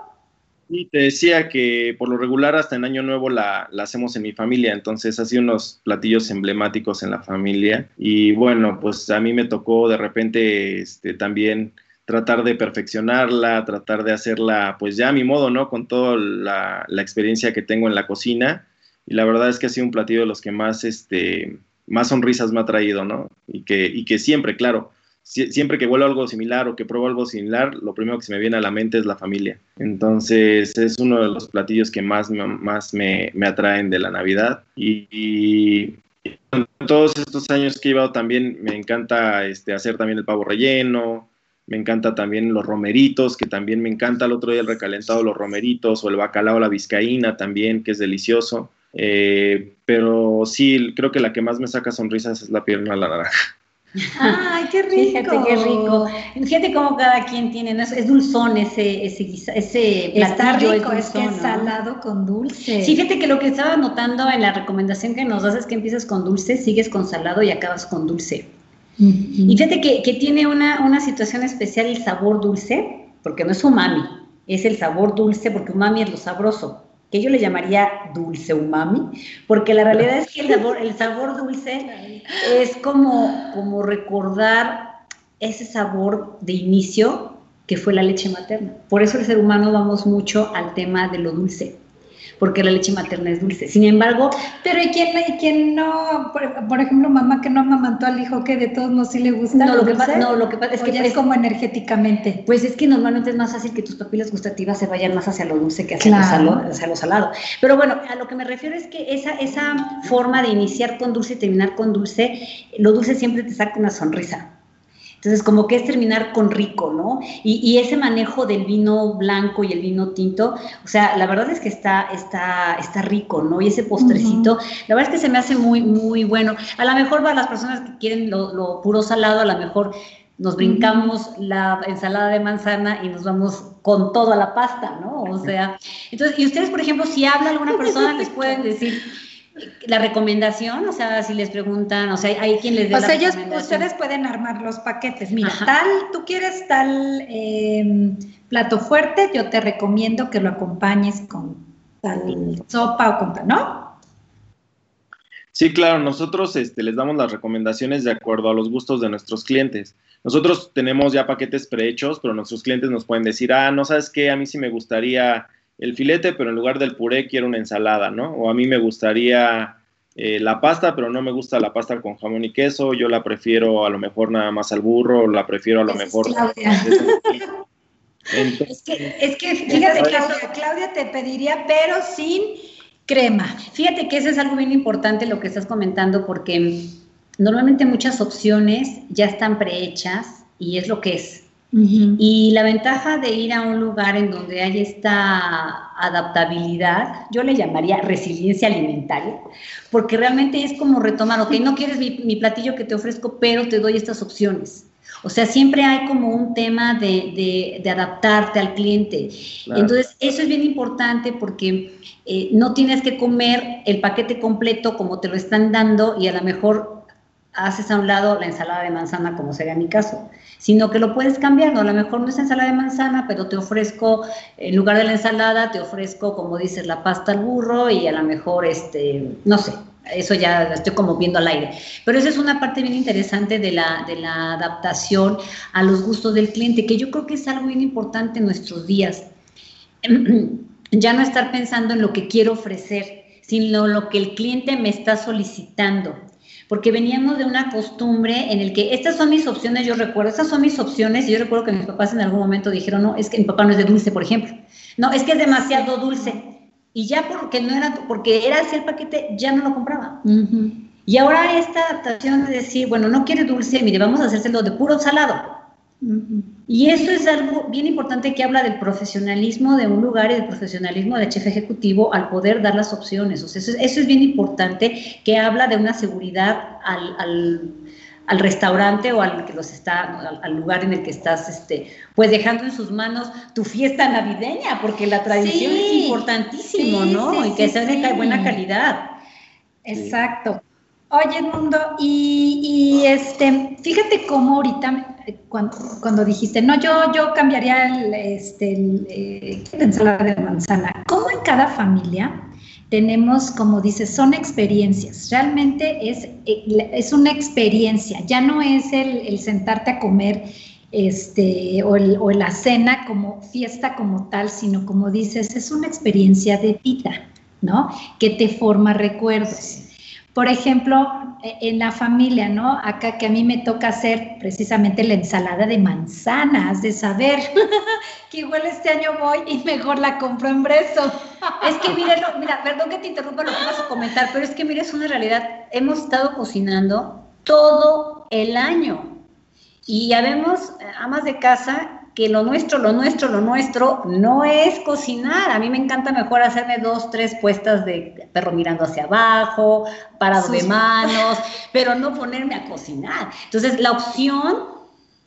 Sí, te decía que por lo regular hasta en Año Nuevo la, la hacemos en mi familia, entonces ha sido unos platillos emblemáticos en la familia y bueno, pues a mí me tocó de repente este, también tratar de perfeccionarla, tratar de hacerla pues ya a mi modo, ¿no? Con toda la, experiencia que tengo en la cocina. Y la verdad es que ha sido un platillo de los que más, este, más sonrisas me ha traído, ¿no? Y que, y que siempre, claro, siempre que vuelvo algo similar o que pruebo algo similar, lo primero que se me viene a la mente es la familia. Entonces es uno de los platillos que más, más me, me atraen de la Navidad. Y, y, todos estos años que he llevado también me encanta este, hacer también el pavo relleno, me encanta también los romeritos, que también me encanta el otro día el recalentado, los romeritos, o el bacalao, la vizcaína también, que es delicioso. Eh, pero sí, creo que la que más me saca sonrisas es la pierna a la naranja. ¡Ay, qué rico! Fíjate qué rico. Fíjate cómo cada quien tiene, ¿no? es, dulzón ese, ese, ese Está rico, es, que es salado con dulce. Sí, fíjate que lo que estaba notando en la recomendación que nos das es que empiezas con dulce, sigues con salado y acabas con dulce. Y fíjate que, que tiene una, una, situación especial el sabor dulce, porque no es umami, es el sabor dulce, porque umami es lo sabroso, que yo le llamaría dulce umami, porque la realidad es que el sabor, el sabor dulce es como, como recordar ese sabor de inicio que fue la leche materna. Por eso el ser humano vamos mucho al tema de lo dulce porque la leche materna es dulce. Sin embargo, pero ¿y quién, y quién no, por, ejemplo, mamá que no amamantó al hijo que de todos modos sí le gusta? No, lo que pasa, no, lo que pasa es que es como energéticamente. Pues es que normalmente es más fácil que tus papilas gustativas se vayan más hacia lo dulce que hacia, lo, salado, hacia lo salado. Pero bueno, a lo que me refiero es que esa, esa forma de iniciar con dulce y terminar con dulce, lo dulce siempre te saca una sonrisa. Entonces, como que es terminar con rico, ¿no? Y, ese manejo del vino blanco y el vino tinto, o sea, la verdad es que está, está, está rico, ¿no? Y ese postrecito, la verdad es que se me hace muy, muy bueno. A lo mejor para las personas que quieren lo, puro salado, a lo mejor nos brincamos la ensalada de manzana y nos vamos con toda la pasta, ¿no? O sea, entonces, y ustedes, por ejemplo, si habla alguna persona, les pueden decir, la recomendación, o sea, si les preguntan, o sea, hay quien les dé o sea, ellos, ustedes pueden armar los paquetes. Mira, tal, tú quieres tal em, plato fuerte, yo te recomiendo que lo acompañes con tal sopa o con tal, ¿no? Sí, claro, nosotros este, les damos las recomendaciones de acuerdo a los gustos de nuestros clientes. Nosotros tenemos ya paquetes prehechos, pero nuestros clientes nos pueden decir, ah, no sabes qué, a mí sí me gustaría el filete, pero en lugar del puré quiero una ensalada, ¿no? O a mí me gustaría eh, la pasta, pero no me gusta la pasta con jamón y queso, yo la prefiero a lo mejor nada más al burro, la prefiero a lo mejor... es que, es que fíjate, Claudia, Claudia te pediría, pero sin crema. Fíjate que eso es algo bien importante lo que estás comentando, porque normalmente muchas opciones ya están prehechas y es lo que es. Y la ventaja de ir a un lugar en donde hay esta adaptabilidad, yo le llamaría resiliencia alimentaria, porque realmente es como retomar, ok, no quieres mi, platillo que te ofrezco, pero te doy estas opciones. O sea, siempre hay como un tema de, de, adaptarte al cliente. Entonces, eso es bien importante porque eh, no tienes que comer el paquete completo como te lo están dando y a lo mejor haces a un lado la ensalada de manzana, como sería mi caso, sino que lo puedes cambiar, ¿no? A lo mejor no es ensalada de manzana, pero te ofrezco, en lugar de la ensalada, te ofrezco, como dices, la pasta al burro y a lo mejor, este, no sé, eso ya estoy como viendo al aire. Pero esa es una parte bien interesante de la, de la adaptación a los gustos del cliente, que yo creo que es algo bien importante en nuestros días. ya no estar pensando en lo que quiero ofrecer, sino lo que el cliente me está solicitando. Porque veníamos de una costumbre en el que estas son mis opciones, yo recuerdo, estas son mis opciones, y yo recuerdo que mis papás en algún momento dijeron, no, es que mi papá no es de dulce, por ejemplo, no, es que es demasiado dulce, y ya porque no era, porque era así el paquete, ya no lo compraba. Y ahora esta adaptación de decir, bueno, no quiere dulce, mire, vamos a hacérselo de puro salado. Y eso es algo bien importante que habla del profesionalismo de un lugar y del profesionalismo del chef ejecutivo al poder dar las opciones. O sea, eso, es bien importante que habla de una seguridad al, al, restaurante o al que los está, al, lugar en el que estás, este, pues dejando en sus manos tu fiesta navideña, porque la tradición es importantísimo, ¿no? y que sea de buena calidad. Exacto. Oye, Mundo, y, y, este, fíjate cómo ahorita cuando, dijiste, no, yo, yo cambiaría el, este, el, eh, ensalada de manzana. ¿Cómo en cada familia tenemos, como dices, son experiencias? Realmente es, eh, es una experiencia, ya no es el, sentarte a comer este, o, o, la cena como fiesta como tal, sino como dices, es una experiencia de vida, ¿no? Que te forma recuerdos. Por ejemplo, e, en la familia, ¿no? Acá que a mí me toca hacer precisamente la ensalada de manzanas, de saber que igual este año voy y mejor la compro en Breso. es que mire, mira, perdón que te interrumpa lo que vas a comentar, pero es que mire, es una realidad. Hemos estado cocinando todo el año y ya vemos eh, amas de casa que lo nuestro, lo nuestro, lo nuestro no es cocinar. A mí me encanta mejor hacerme dos, tres puestas de perro mirando hacia abajo, parado de manos, pero no ponerme a cocinar. Entonces, la opción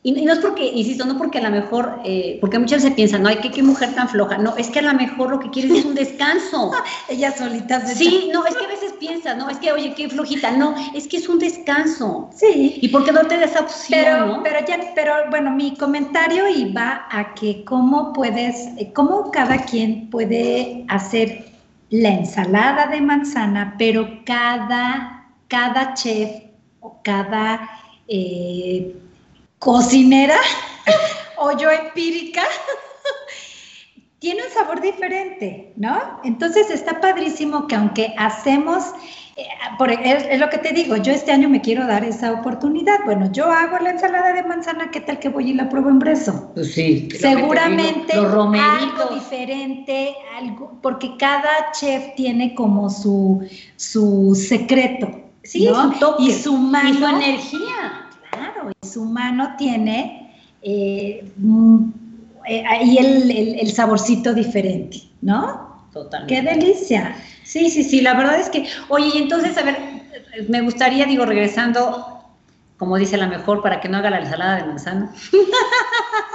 y, no es porque, insisto, no porque a lo mejor, eh, porque muchas veces piensan, no, hay que qué mujer tan floja. No, es que a lo mejor lo que quieres es un descanso. Ella solita. Sí, no, es que a veces piensas, no, es que, oye, qué flojita. No, es que es un descanso. Sí. ¿Y por qué no te da esa opción? Pero, pero ya, pero bueno, mi comentario iba a que cómo puedes, eh, cómo cada quien puede hacer la ensalada de manzana, pero cada, cada chef o cada eh, cocinera o yo empírica, tiene un sabor diferente, ¿no? Entonces está padrísimo que aunque hacemos, eh, por, es, lo que te digo, yo este año me quiero dar esa oportunidad. Bueno, yo hago la ensalada de manzana, ¿qué tal que voy y la pruebo en breso? Pues sí. Seguramente algo diferente, algo, porque cada chef tiene como su, su secreto. Sí, su toque, y su mano. Y su energía Claro, y su mano tiene eh, mm, eh, ahí el, saborcito diferente, ¿no? Totalmente. ¡Qué delicia! Sí, sí, sí, la verdad es que, oye, y entonces, a ver, me gustaría, digo, regresando, como dice la mejor, para que no haga la ensalada de manzana.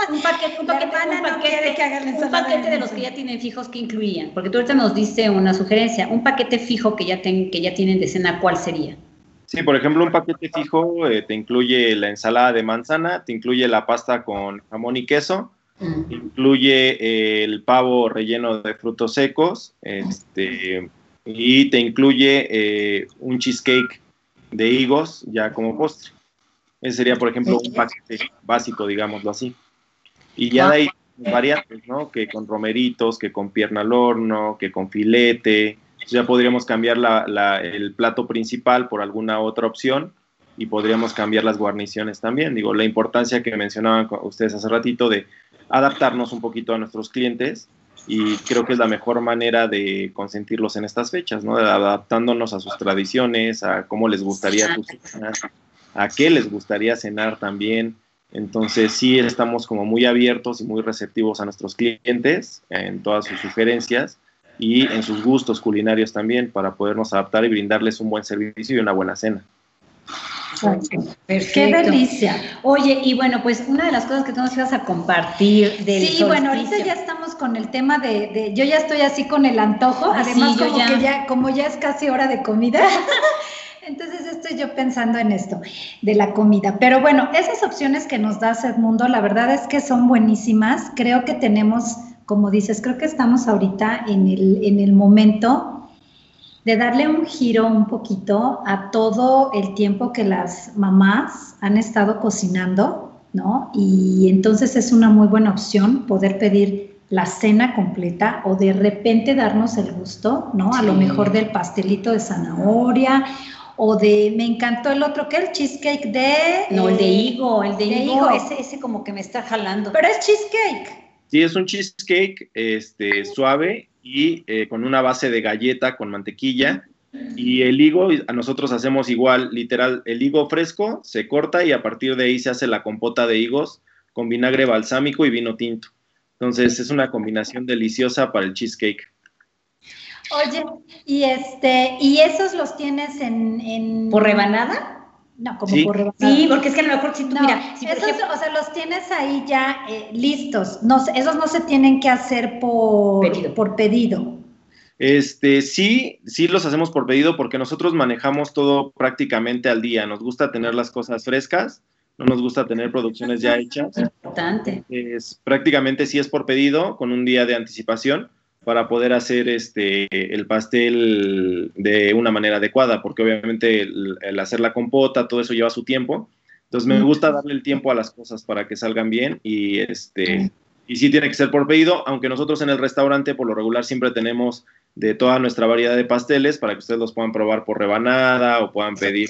un paquete, un paquete, un paquete, que un paquete de, los que ya tienen fijos que incluían, porque tú ahorita nos dice una sugerencia, un paquete fijo que ya, que ya tienen de cena, ¿cuál sería? Sí, por ejemplo, un paquete fijo eh, te incluye la ensalada de manzana, te incluye la pasta con jamón y queso, te incluye eh, el pavo relleno de frutos secos, este, y te incluye eh, un cheesecake de higos ya como postre. Ese sería, por ejemplo, un paquete básico, digámoslo así. Y ya de ahí variantes, ¿no? Que con romeritos, que con pierna al horno, que con filete, ya podríamos cambiar el plato principal por alguna otra opción y podríamos cambiar las guarniciones también. Digo, la importancia que mencionaban ustedes hace ratito de adaptarnos un poquito a nuestros clientes y creo que es la mejor manera de consentirlos en estas fechas, ¿no? Adaptándonos a sus tradiciones, a cómo les gustaría cenar, a qué les gustaría cenar también. Entonces sí estamos como muy abiertos y muy receptivos a nuestros clientes en todas sus sugerencias y en sus gustos culinarios también para podernos adaptar y brindarles un buen servicio y una buena cena. Perfecto. Qué delicia. Oye, y bueno, pues una de las cosas que tú nos ibas a compartir del Sí, bueno, ahorita ya estamos con el tema de, yo ya estoy así con el antojo, ah, además como ya... que ya, como ya es casi hora de comida. Entonces estoy yo pensando en esto de la comida. Pero bueno, esas opciones que nos da Edmundo, la verdad es que son buenísimas. Creo que tenemos como dices, creo que estamos ahorita en el, en el momento de darle un giro un poquito a todo el tiempo que las mamás han estado cocinando, ¿no? Y entonces es una muy buena opción poder pedir la cena completa o de repente darnos el gusto, ¿no? A lo mejor del pastelito de zanahoria o de, me encantó el otro, que el cheesecake de... No, el de higo, el de, higo, Ese, ese como que me está jalando. Pero es cheesecake. Sí, es un cheesecake este, suave y eh, con una base de galleta con mantequilla. Y el higo, a nosotros hacemos igual, literal, el higo fresco se corta y a partir de ahí se hace la compota de higos con vinagre balsámico y vino tinto. Entonces es una combinación deliciosa para el cheesecake. Oye, y este, ¿y esos los tienes en, por rebanada? No, como por rebanada. Sí, porque es que a lo mejor si tú mira, esos, o sea, los tienes ahí ya eh, listos. No, esos no se tienen que hacer por pedido. por pedido. Este, sí, sí los hacemos por pedido porque nosotros manejamos todo prácticamente al día. Nos gusta tener las cosas frescas, no nos gusta tener producciones ya hechas. Importante. Es, prácticamente sí es por pedido, con un día de anticipación para poder hacer este el pastel de una manera adecuada, porque obviamente el, hacer la compota, todo eso lleva su tiempo. Entonces me gusta darle el tiempo a las cosas para que salgan bien y este y sí tiene que ser por pedido, aunque nosotros en el restaurante por lo regular siempre tenemos de toda nuestra variedad de pasteles para que ustedes los puedan probar por rebanada o puedan pedir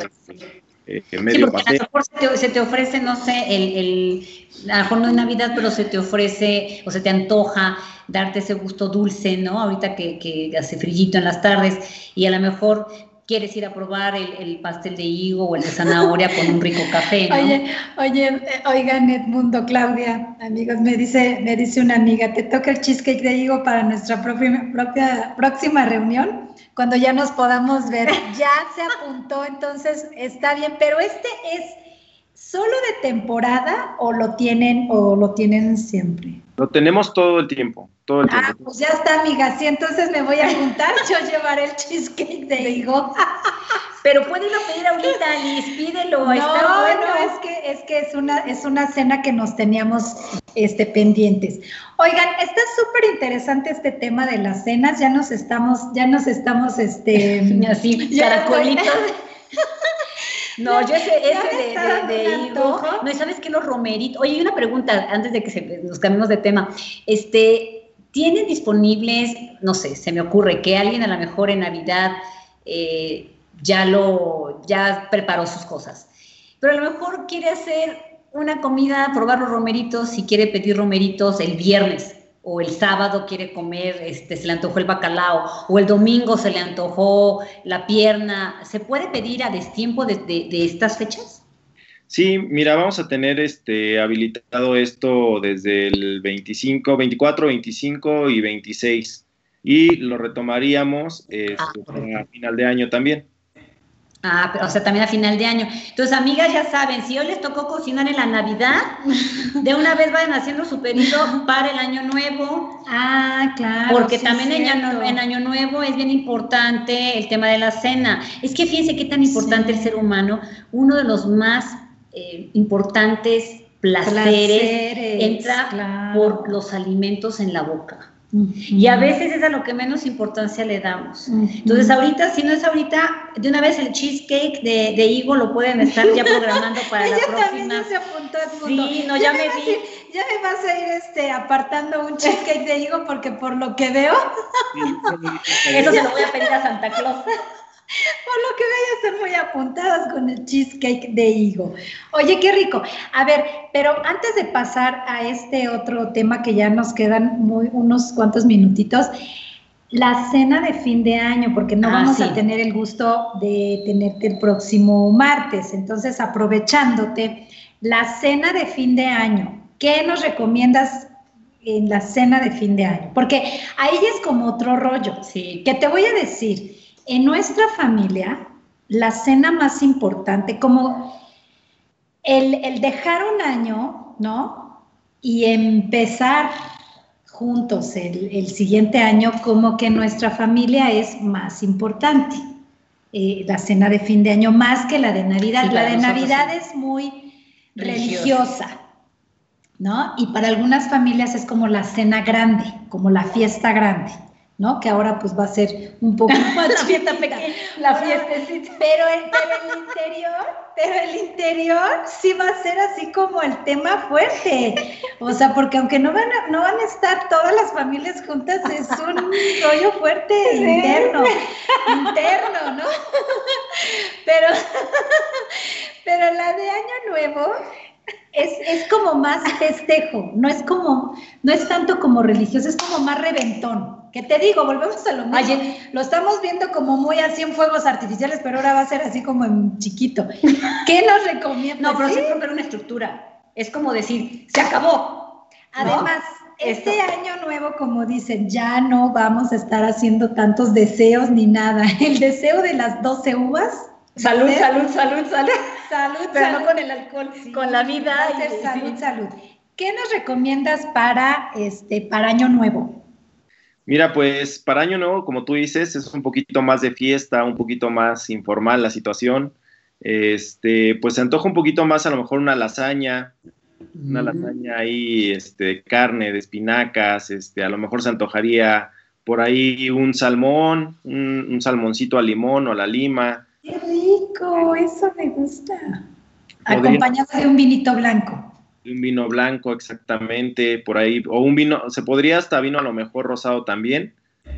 eh, medio sí, porque a lo mejor se te, se te, ofrece, no sé, el, el, a lo mejor no es Navidad, pero se te ofrece o se te antoja darte ese gusto dulce, ¿no? Ahorita que, que hace frillito en las tardes y a lo mejor quieres ir a probar el, pastel de higo o el de zanahoria con un rico café, ¿no? Oye, oye, oigan, Edmundo, Claudia, amigos, me dice, me dice una amiga, ¿te toca el cheesecake de higo para nuestra propia, propia próxima reunión? Cuando ya nos podamos ver. Ya se apuntó, entonces está bien, pero este es solo de temporada o lo tienen o lo tienen siempre. Lo tenemos todo el tiempo, todo el ah, tiempo. Ah, pues ya está, amiga. Sí, entonces me voy a juntar. Yo llevaré el cheesecake de higo. Pero pueden pedir ahorita, Liz, pídelo. No, no, es que, es que es una, es una cena que nos teníamos este, pendientes. Oigan, está súper interesante este tema de las cenas. Ya nos estamos, ya nos estamos, este, así, caracolitos. No, yo ese, ese de, de, higo. No, ¿sabes qué? Los romeritos. Oye, una pregunta antes de que nos cambiemos de tema. Este, ¿tienen disponibles, no sé, se me ocurre que alguien a lo mejor en Navidad eh, ya lo, ya preparó sus cosas, pero a lo mejor quiere hacer una comida, probar los romeritos, si quiere pedir romeritos el viernes o el sábado quiere comer, este, se le antojó el bacalao, o el domingo se le antojó la pierna, ¿se puede pedir a destiempo de, de, estas fechas? Sí, mira, vamos a tener este habilitado esto desde el 25, 24, 25 y 26 y lo retomaríamos este, ah, a final de año también. Ah, pero, o sea, también a final de año. Entonces, amigas, ya saben, si hoy les tocó cocinar en la Navidad, de una vez vayan haciendo su pedido para el año nuevo. Ah, claro. Porque también en año, en año, nuevo es bien importante el tema de la cena. Es que fíjense qué tan importante el ser humano, uno de los más eh, importantes placeres, entra por los alimentos en la boca. Y a veces es a lo que menos importancia le damos. Entonces, ahorita, si no es ahorita, de una vez el cheesecake de, de higo lo pueden estar ya programando para la próxima. También ya se apuntó Sí, no, ya, me vi. ya me vas a ir este, apartando un cheesecake de higo porque por lo que veo. Eso se lo voy a pedir a Santa Claus. Por lo que veo, están muy apuntadas con el cheesecake de higo. Oye, qué rico. A ver, pero antes de pasar a este otro tema que ya nos quedan muy, unos cuantos minutitos, la cena de fin de año, porque no ah, vamos a tener el gusto de tenerte el próximo martes. Entonces, aprovechándote, la cena de fin de año, ¿qué nos recomiendas en la cena de fin de año? Porque ahí es como otro rollo. Sí. Que te voy a decir en nuestra familia, la cena más importante, como el, dejar un año, ¿no? Y empezar juntos el, siguiente año, como que nuestra familia es más importante. Eh, la cena de fin de año más que la de Navidad. la de Navidad es muy religiosa, ¿no? Y para algunas familias es como la cena grande, como la fiesta grande. ¿No? Que ahora pues va a ser un poco más la fiesta pequeña, la fiestecita. Pero, pero el interior, pero el interior sí va a ser así como el tema fuerte. O sea, porque aunque no van a, no van a estar todas las familias juntas, es un rollo fuerte interno, interno, ¿no? Pero, pero la de Año Nuevo es, es, como más festejo, no es como, no es tanto como religioso, es como más reventón. ¿Qué te digo? Volvemos a lo mismo. lo estamos viendo como muy así en fuegos artificiales, pero ahora va a ser así como en chiquito. ¿Qué nos recomiendas? No, pero sí romper una estructura. Es como decir, se acabó. Además, este año nuevo, como dicen, ya no vamos a estar haciendo tantos deseos ni nada. El deseo de las 12 uvas Salud, salud, salud, salud. Salud, pero no con el alcohol, con la vida. Y, salud, salud. ¿Qué nos recomiendas para este para año nuevo? Mira, pues para año nuevo, como tú dices, es un poquito más de fiesta, un poquito más informal la situación. Este, pues se antoja un poquito más a lo mejor una lasaña, una lasaña ahí, este, carne de espinacas, este, a lo mejor se antojaría por ahí un salmón, un, un salmoncito al limón o a la lima, Qué rico, eso me gusta. Acompañado de un vinito blanco. Un vino blanco, exactamente, por ahí, o un vino, se podría hasta vino a lo mejor rosado también,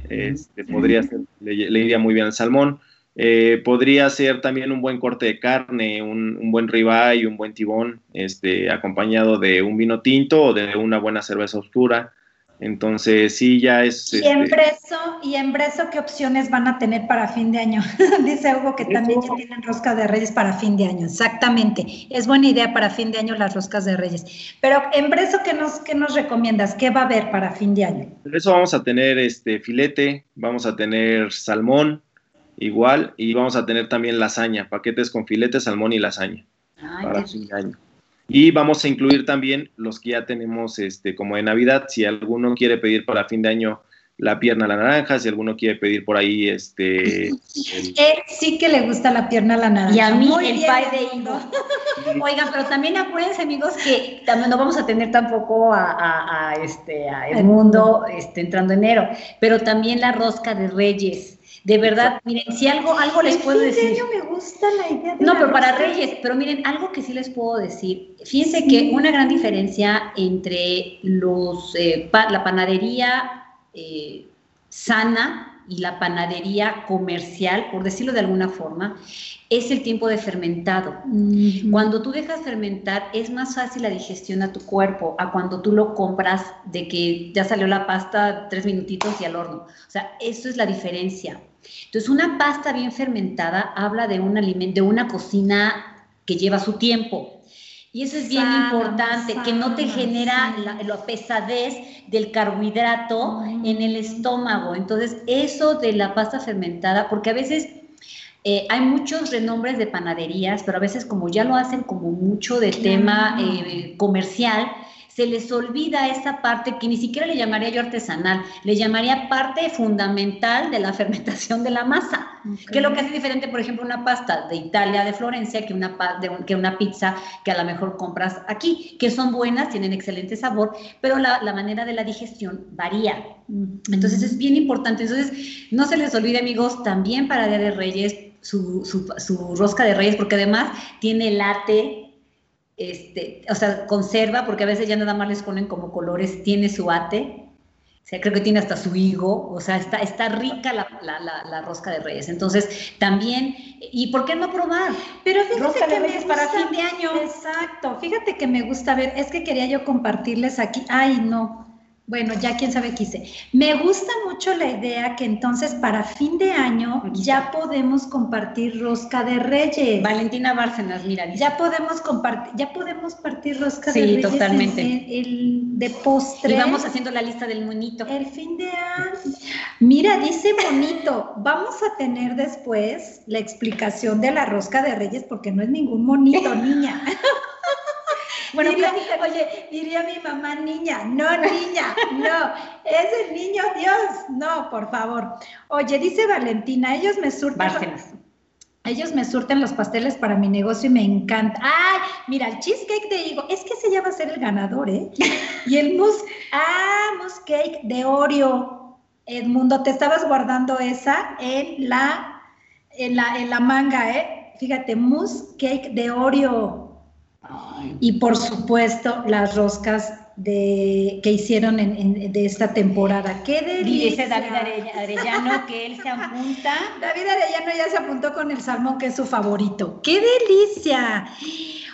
este, podría ser, le, iría muy bien al salmón. Eh, podría ser también un buen corte de carne, un, un buen ribeye, un buen tibón, este, acompañado de un vino tinto o de una buena cerveza oscura. Entonces, sí, ya es... ¿Y en, Breso, ¿Y en Breso qué opciones van a tener para fin de año? Dice Hugo que también ya tienen rosca de reyes para fin de año. Exactamente. Es buena idea para fin de año las roscas de reyes. Pero en Breso, ¿qué nos, qué nos recomiendas? ¿Qué va a haber para fin de año? En eso vamos a tener este filete, vamos a tener salmón igual y vamos a tener también lasaña, paquetes con filete, salmón y lasaña para fin de año. Y vamos a incluir también los que ya tenemos este, como de Navidad. Si alguno quiere pedir para fin de año la pierna a la naranja, si alguno quiere pedir por ahí este... Él sí que le gusta la pierna a la naranja. Y a mí el pie de higo. Oigan, pero también acuérdense amigos que también no vamos a tener tampoco a, este, a el mundo este, entrando enero, pero también la rosca de reyes. De verdad, miren, si algo, algo les puedo decir. me gusta la idea de No, pero para Reyes, pero miren, algo que sí les puedo decir. Fíjense que una gran diferencia entre los eh, la panadería eh, sana y la panadería comercial, por decirlo de alguna forma, es el tiempo de fermentado. Cuando tú dejas fermentar, es más fácil la digestión a tu cuerpo, a cuando tú lo compras de que ya salió la pasta tres minutitos y al horno. O sea, eso es la diferencia. Entonces, una pasta bien fermentada habla de un alimento, de una cocina que lleva su tiempo. Y eso es bien importante, que no te genera la, pesadez del carbohidrato en el estómago. Entonces, eso de la pasta fermentada, porque a veces eh, hay muchos renombres de panaderías, pero a veces como ya lo hacen como mucho de tema eh, comercial, se les olvida esa parte que ni siquiera le llamaría yo artesanal, le llamaría parte fundamental de la fermentación de la masa, que es lo que hace diferente, por ejemplo, una pasta de Italia, de Florencia, que una, que una pizza que a lo mejor compras aquí, que son buenas, tienen excelente sabor, pero la, manera de la digestión varía. Entonces es bien importante. Entonces, no se les olvide, amigos, también para Día de Reyes, su, su, su rosca de Reyes, porque además tiene late, este, o sea, conserva, porque a veces ya nada más les ponen como colores, tiene su ate, o sea, creo que tiene hasta su higo, o sea, está, está rica la, la, rosca de reyes. Entonces, también, ¿y por qué no probar? Pero fíjate que me gusta, para fin de año. Exacto, fíjate que me gusta ver, es que quería yo compartirles aquí, ay no, bueno, ya quién sabe qué hice. Me gusta mucho la idea que entonces para fin de año ya podemos compartir rosca de reyes. Valentina Bárcenas, mira. Ya podemos compartir, ya podemos partir rosca de reyes. Sí, totalmente. el, de postre. Y vamos haciendo la lista del monito. El fin de año. Mira, dice monito. Vamos a tener después la explicación de la rosca de reyes porque no es ningún monito, niña. Bueno, oye, diría mi mamá niña, no niña, no, es el niño Dios, no, por favor. Oye, dice Valentina, ellos me surten. Ellos me surten los pasteles para mi negocio y me encanta. ¡Ay! Mira, el cheesecake de higo, es que ese ya va a ser el ganador, ¿eh? Y el mousse, ah, mousse cake de Oreo. Edmundo, te estabas guardando esa en la, en la, en la manga, ¿eh? Fíjate, mousse cake de Oreo. Y por supuesto, las roscas de, que hicieron en, de esta temporada. ¡Qué delicia! Dice David Arellano que él se apunta. David Arellano ya se apuntó con el salmón, que es su favorito. ¡Qué delicia!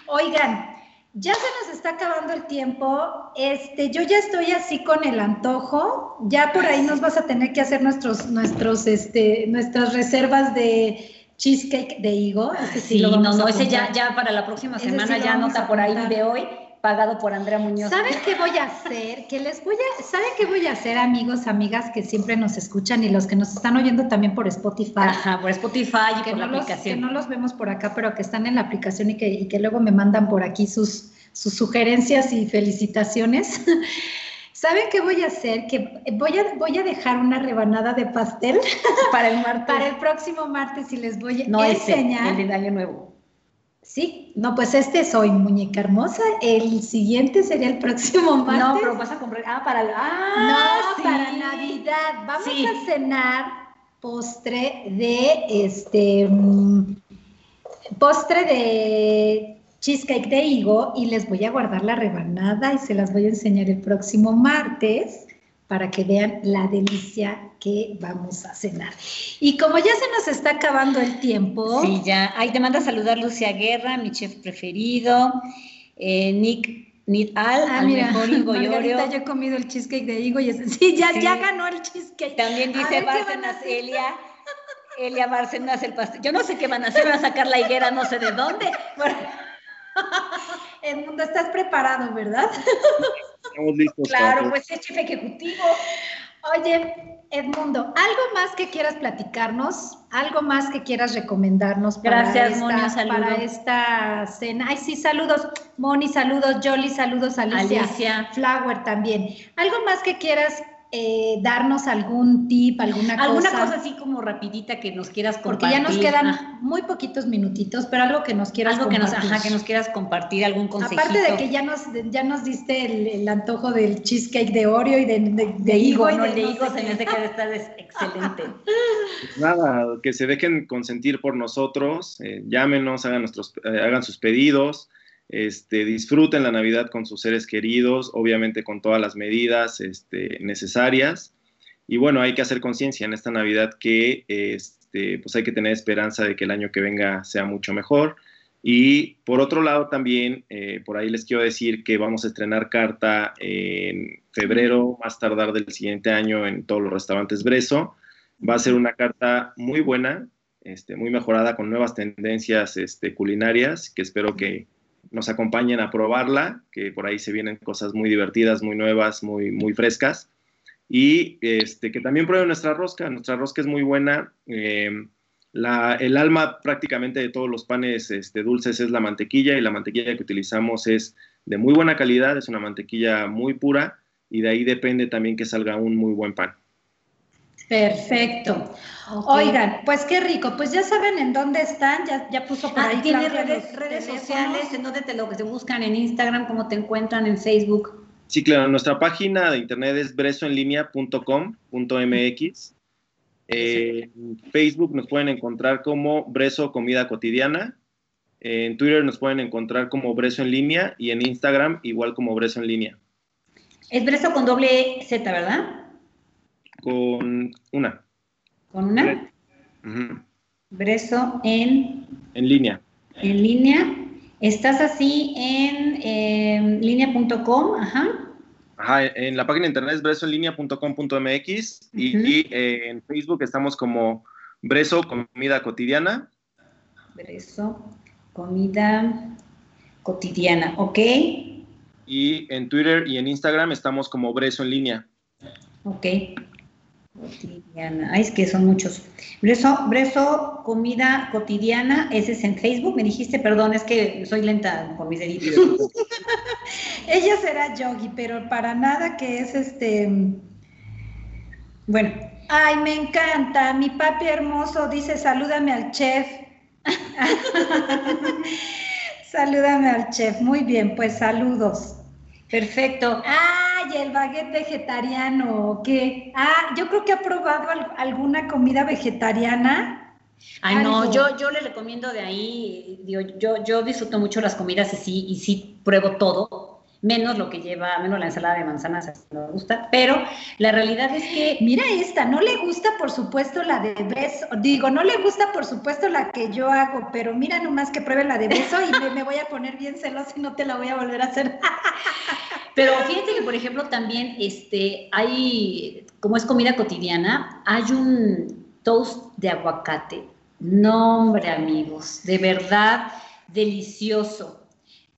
Oigan, ya se nos está acabando el tiempo. Este, yo ya estoy así con el antojo. Ya por ahí nos vas a tener que hacer nuestros, nuestros, este, nuestras reservas de cheesecake de higo. sí, no, no, ese ya, ya para la próxima semana ya nota por ahí de hoy pagado por Andrea Muñoz. ¿Saben qué voy a hacer? Que les voy a, ¿saben qué voy a hacer, amigos, amigas que siempre nos escuchan y los que nos están oyendo también por Spotify? Ajá, por Spotify y que por no la aplicación. que no los vemos por acá, pero que están en la aplicación y que, y que luego me mandan por aquí sus, sus sugerencias y felicitaciones. ¿Saben qué voy a hacer? Que voy a, voy a dejar una rebanada de pastel para el martes. Para el próximo martes y les voy a no enseñar. Ese, el de Año Nuevo. Sí, no, pues este soy muñeca hermosa. El siguiente sería el próximo martes. No, pero vas a comprar. Ah, para. Ah, no, para Navidad. Vamos a cenar postre de este. Mm, postre de cheesecake de higo y les voy a guardar la rebanada y se las voy a enseñar el próximo martes para que vean la delicia que vamos a cenar. Y como ya se nos está acabando el tiempo. Sí, ya. Ahí te manda a saludar Lucia Guerra, mi chef preferido. Eh, Nick Al, ah, al mira, mejor higo yo he comido el cheesecake de higo y es, sí, ya, ya ganó el cheesecake. También dice Bárcenas Elia. Elia Bárcenas el pastel. Yo no sé qué van a hacer, van a sacar la higuera no sé de dónde. Bueno. El mundo, estás preparado, ¿verdad? Estamos listos. Claro, pues es chef ejecutivo. Oye, Edmundo, ¿algo más que quieras platicarnos? ¿Algo más que quieras recomendarnos para, Gracias, esta, Moni, para esta cena? Ay, sí, saludos. Moni, saludos. Jolly, saludos. Alicia. Alicia. Flower también. ¿Algo más que quieras eh, darnos algún tip, alguna cosa. Alguna cosa así como rapidita que nos quieras compartir. Porque ya nos quedan muy poquitos minutitos, pero algo que nos quieras algo compartir. Que nos, ajá, que nos quieras compartir, algún consejito. Aparte de que ya nos, ya nos diste el, el antojo del cheesecake de Oreo y de, de, de higo. No, y el de higo se me hace que está excelente. Pues nada, que se dejen consentir por nosotros, eh, llámenos, hagan, nuestros, eh, hagan sus pedidos. Este, disfruten la Navidad con sus seres queridos, obviamente con todas las medidas este, necesarias. Y bueno, hay que hacer conciencia en esta Navidad que este, pues hay que tener esperanza de que el año que venga sea mucho mejor. Y por otro lado también, eh, por ahí les quiero decir que vamos a estrenar carta en febrero, más tardar del siguiente año en todos los restaurantes Breso. Va a ser una carta muy buena, este, muy mejorada con nuevas tendencias este, culinarias que espero que, nos acompañen a probarla, que por ahí se vienen cosas muy divertidas, muy nuevas, muy, muy frescas. Y este, que también prueben nuestra rosca. Nuestra rosca es muy buena. Eh, la, el alma prácticamente de todos los panes este, dulces es la mantequilla y la mantequilla que utilizamos es de muy buena calidad, es una mantequilla muy pura y de ahí depende también que salga un muy buen pan. Perfecto. Okay. Oigan, pues qué rico. Pues ya saben en dónde están, ya, ya puso por ah, ahí. ¿Tienes redes, redes sociales? ¿En dónde te lo te buscan? ¿En Instagram? ¿Cómo te encuentran? ¿En Facebook? Sí, claro. Nuestra página de internet es bresoenlinea.com.mx. Eh, en Facebook nos pueden encontrar como Breso Comida Cotidiana. En Twitter nos pueden encontrar como Breso en línea y en Instagram igual como Breso en línea. Es Breso con doble Z, ¿verdad? Con una. ¿Con una? Uh -huh. Breso en... En línea. En línea. Estás así en eh, línea.com, ajá. Ajá, en la página de internet es bresoenlinea.com.mx uh -huh. y, y eh, en Facebook estamos como Breso Comida Cotidiana. Breso Comida Cotidiana, ok. Y en Twitter y en Instagram estamos como Breso en línea. Ok. Cotidiana. Ay, es que son muchos. Breso, Breso, comida cotidiana, ese es en Facebook, me dijiste, perdón, es que soy lenta por mis deditos. Ella será yogi, pero para nada que es este. Bueno. Ay, me encanta. Mi papi hermoso dice: salúdame al chef. salúdame al chef. Muy bien, pues saludos. Perfecto. Ah, Ay, el baguette vegetariano, ¿qué? Ah, yo creo que ha probado alguna comida vegetariana. Ay, no, yo, yo le recomiendo de ahí, digo, yo, yo disfruto mucho las comidas y sí, y sí pruebo todo menos lo que lleva, menos la ensalada de manzanas, no me gusta, pero la realidad es que... Mira esta, no le gusta por supuesto la de beso, digo, no le gusta por supuesto la que yo hago, pero mira nomás que pruebe la de beso y me, voy a poner bien celosa y no te la voy a volver a hacer. Pero fíjate que, por ejemplo, también este, hay, como es comida cotidiana, hay un toast de aguacate. No, hombre, amigos, de verdad delicioso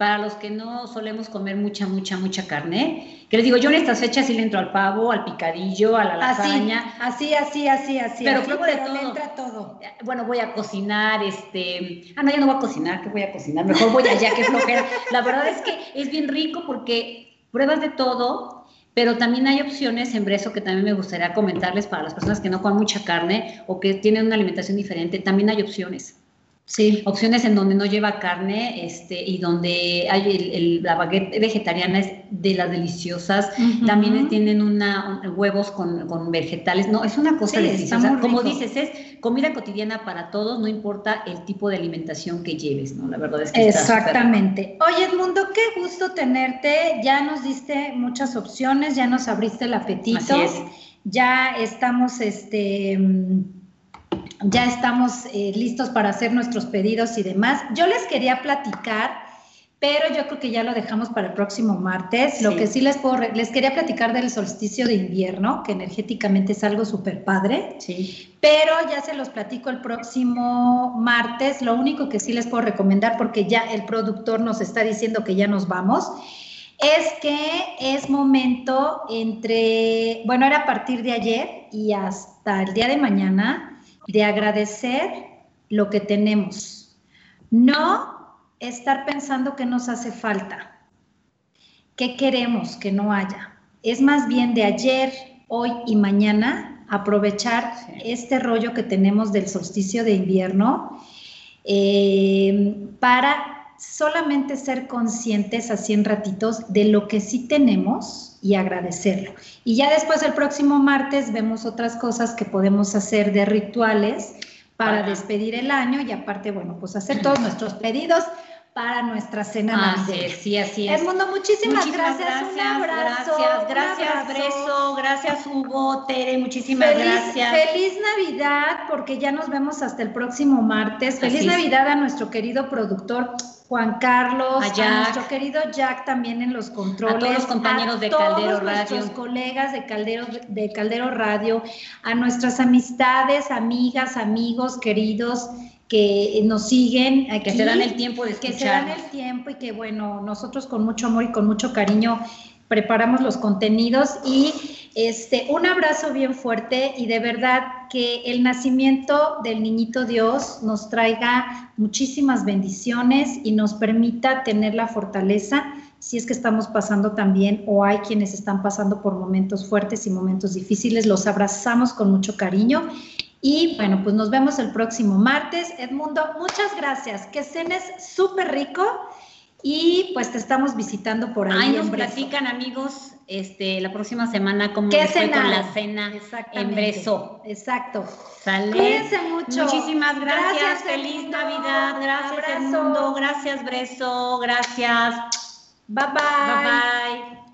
para los que no solemos comer mucha, mucha, mucha carne, que les digo, yo en estas fechas sí le entro al pavo, al picadillo, a la lasaña. Así, así, así, así. Pero así, de todo. Le entra todo. Bueno, voy a cocinar, este... Ah, no, ya no voy a cocinar, ¿qué voy a cocinar? Mejor voy allá, que flojera. La verdad es que es bien rico porque pruebas de todo, pero también hay opciones en Breso que también me gustaría comentarles para las personas que no comen mucha carne o que tienen una alimentación diferente, también hay opciones. Sí. Opciones en donde no lleva carne este, y donde hay el, la baguette vegetariana es de las deliciosas. También tienen una, huevos con, con, vegetales. No, es una cosa deliciosa. Como dices, es comida cotidiana para todos, no importa el tipo de alimentación que lleves, ¿no? La verdad es que Exactamente. Oye, Edmundo, qué gusto tenerte. Ya nos diste muchas opciones, ya nos abriste el apetito. Así es. Ya estamos, este ya estamos eh, listos para hacer nuestros pedidos y demás. Yo les quería platicar, pero yo creo que ya lo dejamos para el próximo martes. Lo que sí les puedo, les quería platicar del solsticio de invierno, que energéticamente es algo súper padre. Sí. Pero ya se los platico el próximo martes. Lo único que sí les puedo recomendar, porque ya el productor nos está diciendo que ya nos vamos, es que es momento entre, bueno, era a partir de ayer y hasta el día de mañana de agradecer lo que tenemos, no estar pensando que nos hace falta, qué queremos que no haya. Es más bien de ayer, hoy y mañana aprovechar este rollo que tenemos del solsticio de invierno eh, para solamente ser conscientes así en ratitos de lo que sí tenemos y agradecerlo. Y ya después el próximo martes vemos otras cosas que podemos hacer de rituales para despedir el año y aparte, bueno, pues hacer todos nuestros pedidos para nuestra cena así es, sí, así es. Edmundo, muchísimas, muchísimas gracias, un abrazo. Gracias, gracias, Breso, gracias, Hugo, Tere, muchísimas gracias. Feliz Navidad, porque ya nos vemos hasta el próximo martes. Feliz Navidad a nuestro querido productor Juan Carlos, a, nuestro querido Jack también en los controles, a todos los compañeros de Caldero Radio, a nuestros colegas de Caldero, de Caldero Radio, a nuestras amistades, amigas, amigos, queridos que nos siguen, que se dan el tiempo de escuchar. Que se dan el tiempo y que bueno, nosotros con mucho amor y con mucho cariño preparamos los contenidos. Y este un abrazo bien fuerte y de verdad que el nacimiento del niñito Dios nos traiga muchísimas bendiciones y nos permita tener la fortaleza si es que estamos pasando también o hay quienes están pasando por momentos fuertes y momentos difíciles, los abrazamos con mucho cariño y bueno, pues nos vemos el próximo martes. Edmundo, muchas gracias. Que cenes súper rico y pues te estamos visitando por ahí. Ahí nos platican amigos este, la próxima semana cómo ¿Qué fue con la cena en Breso. Exacto. ¿Sale? Cuídense mucho. Muchísimas gracias. Feliz Navidad. Gracias, Edmundo. Gracias, Breso. Gracias. Bye bye. Bye bye.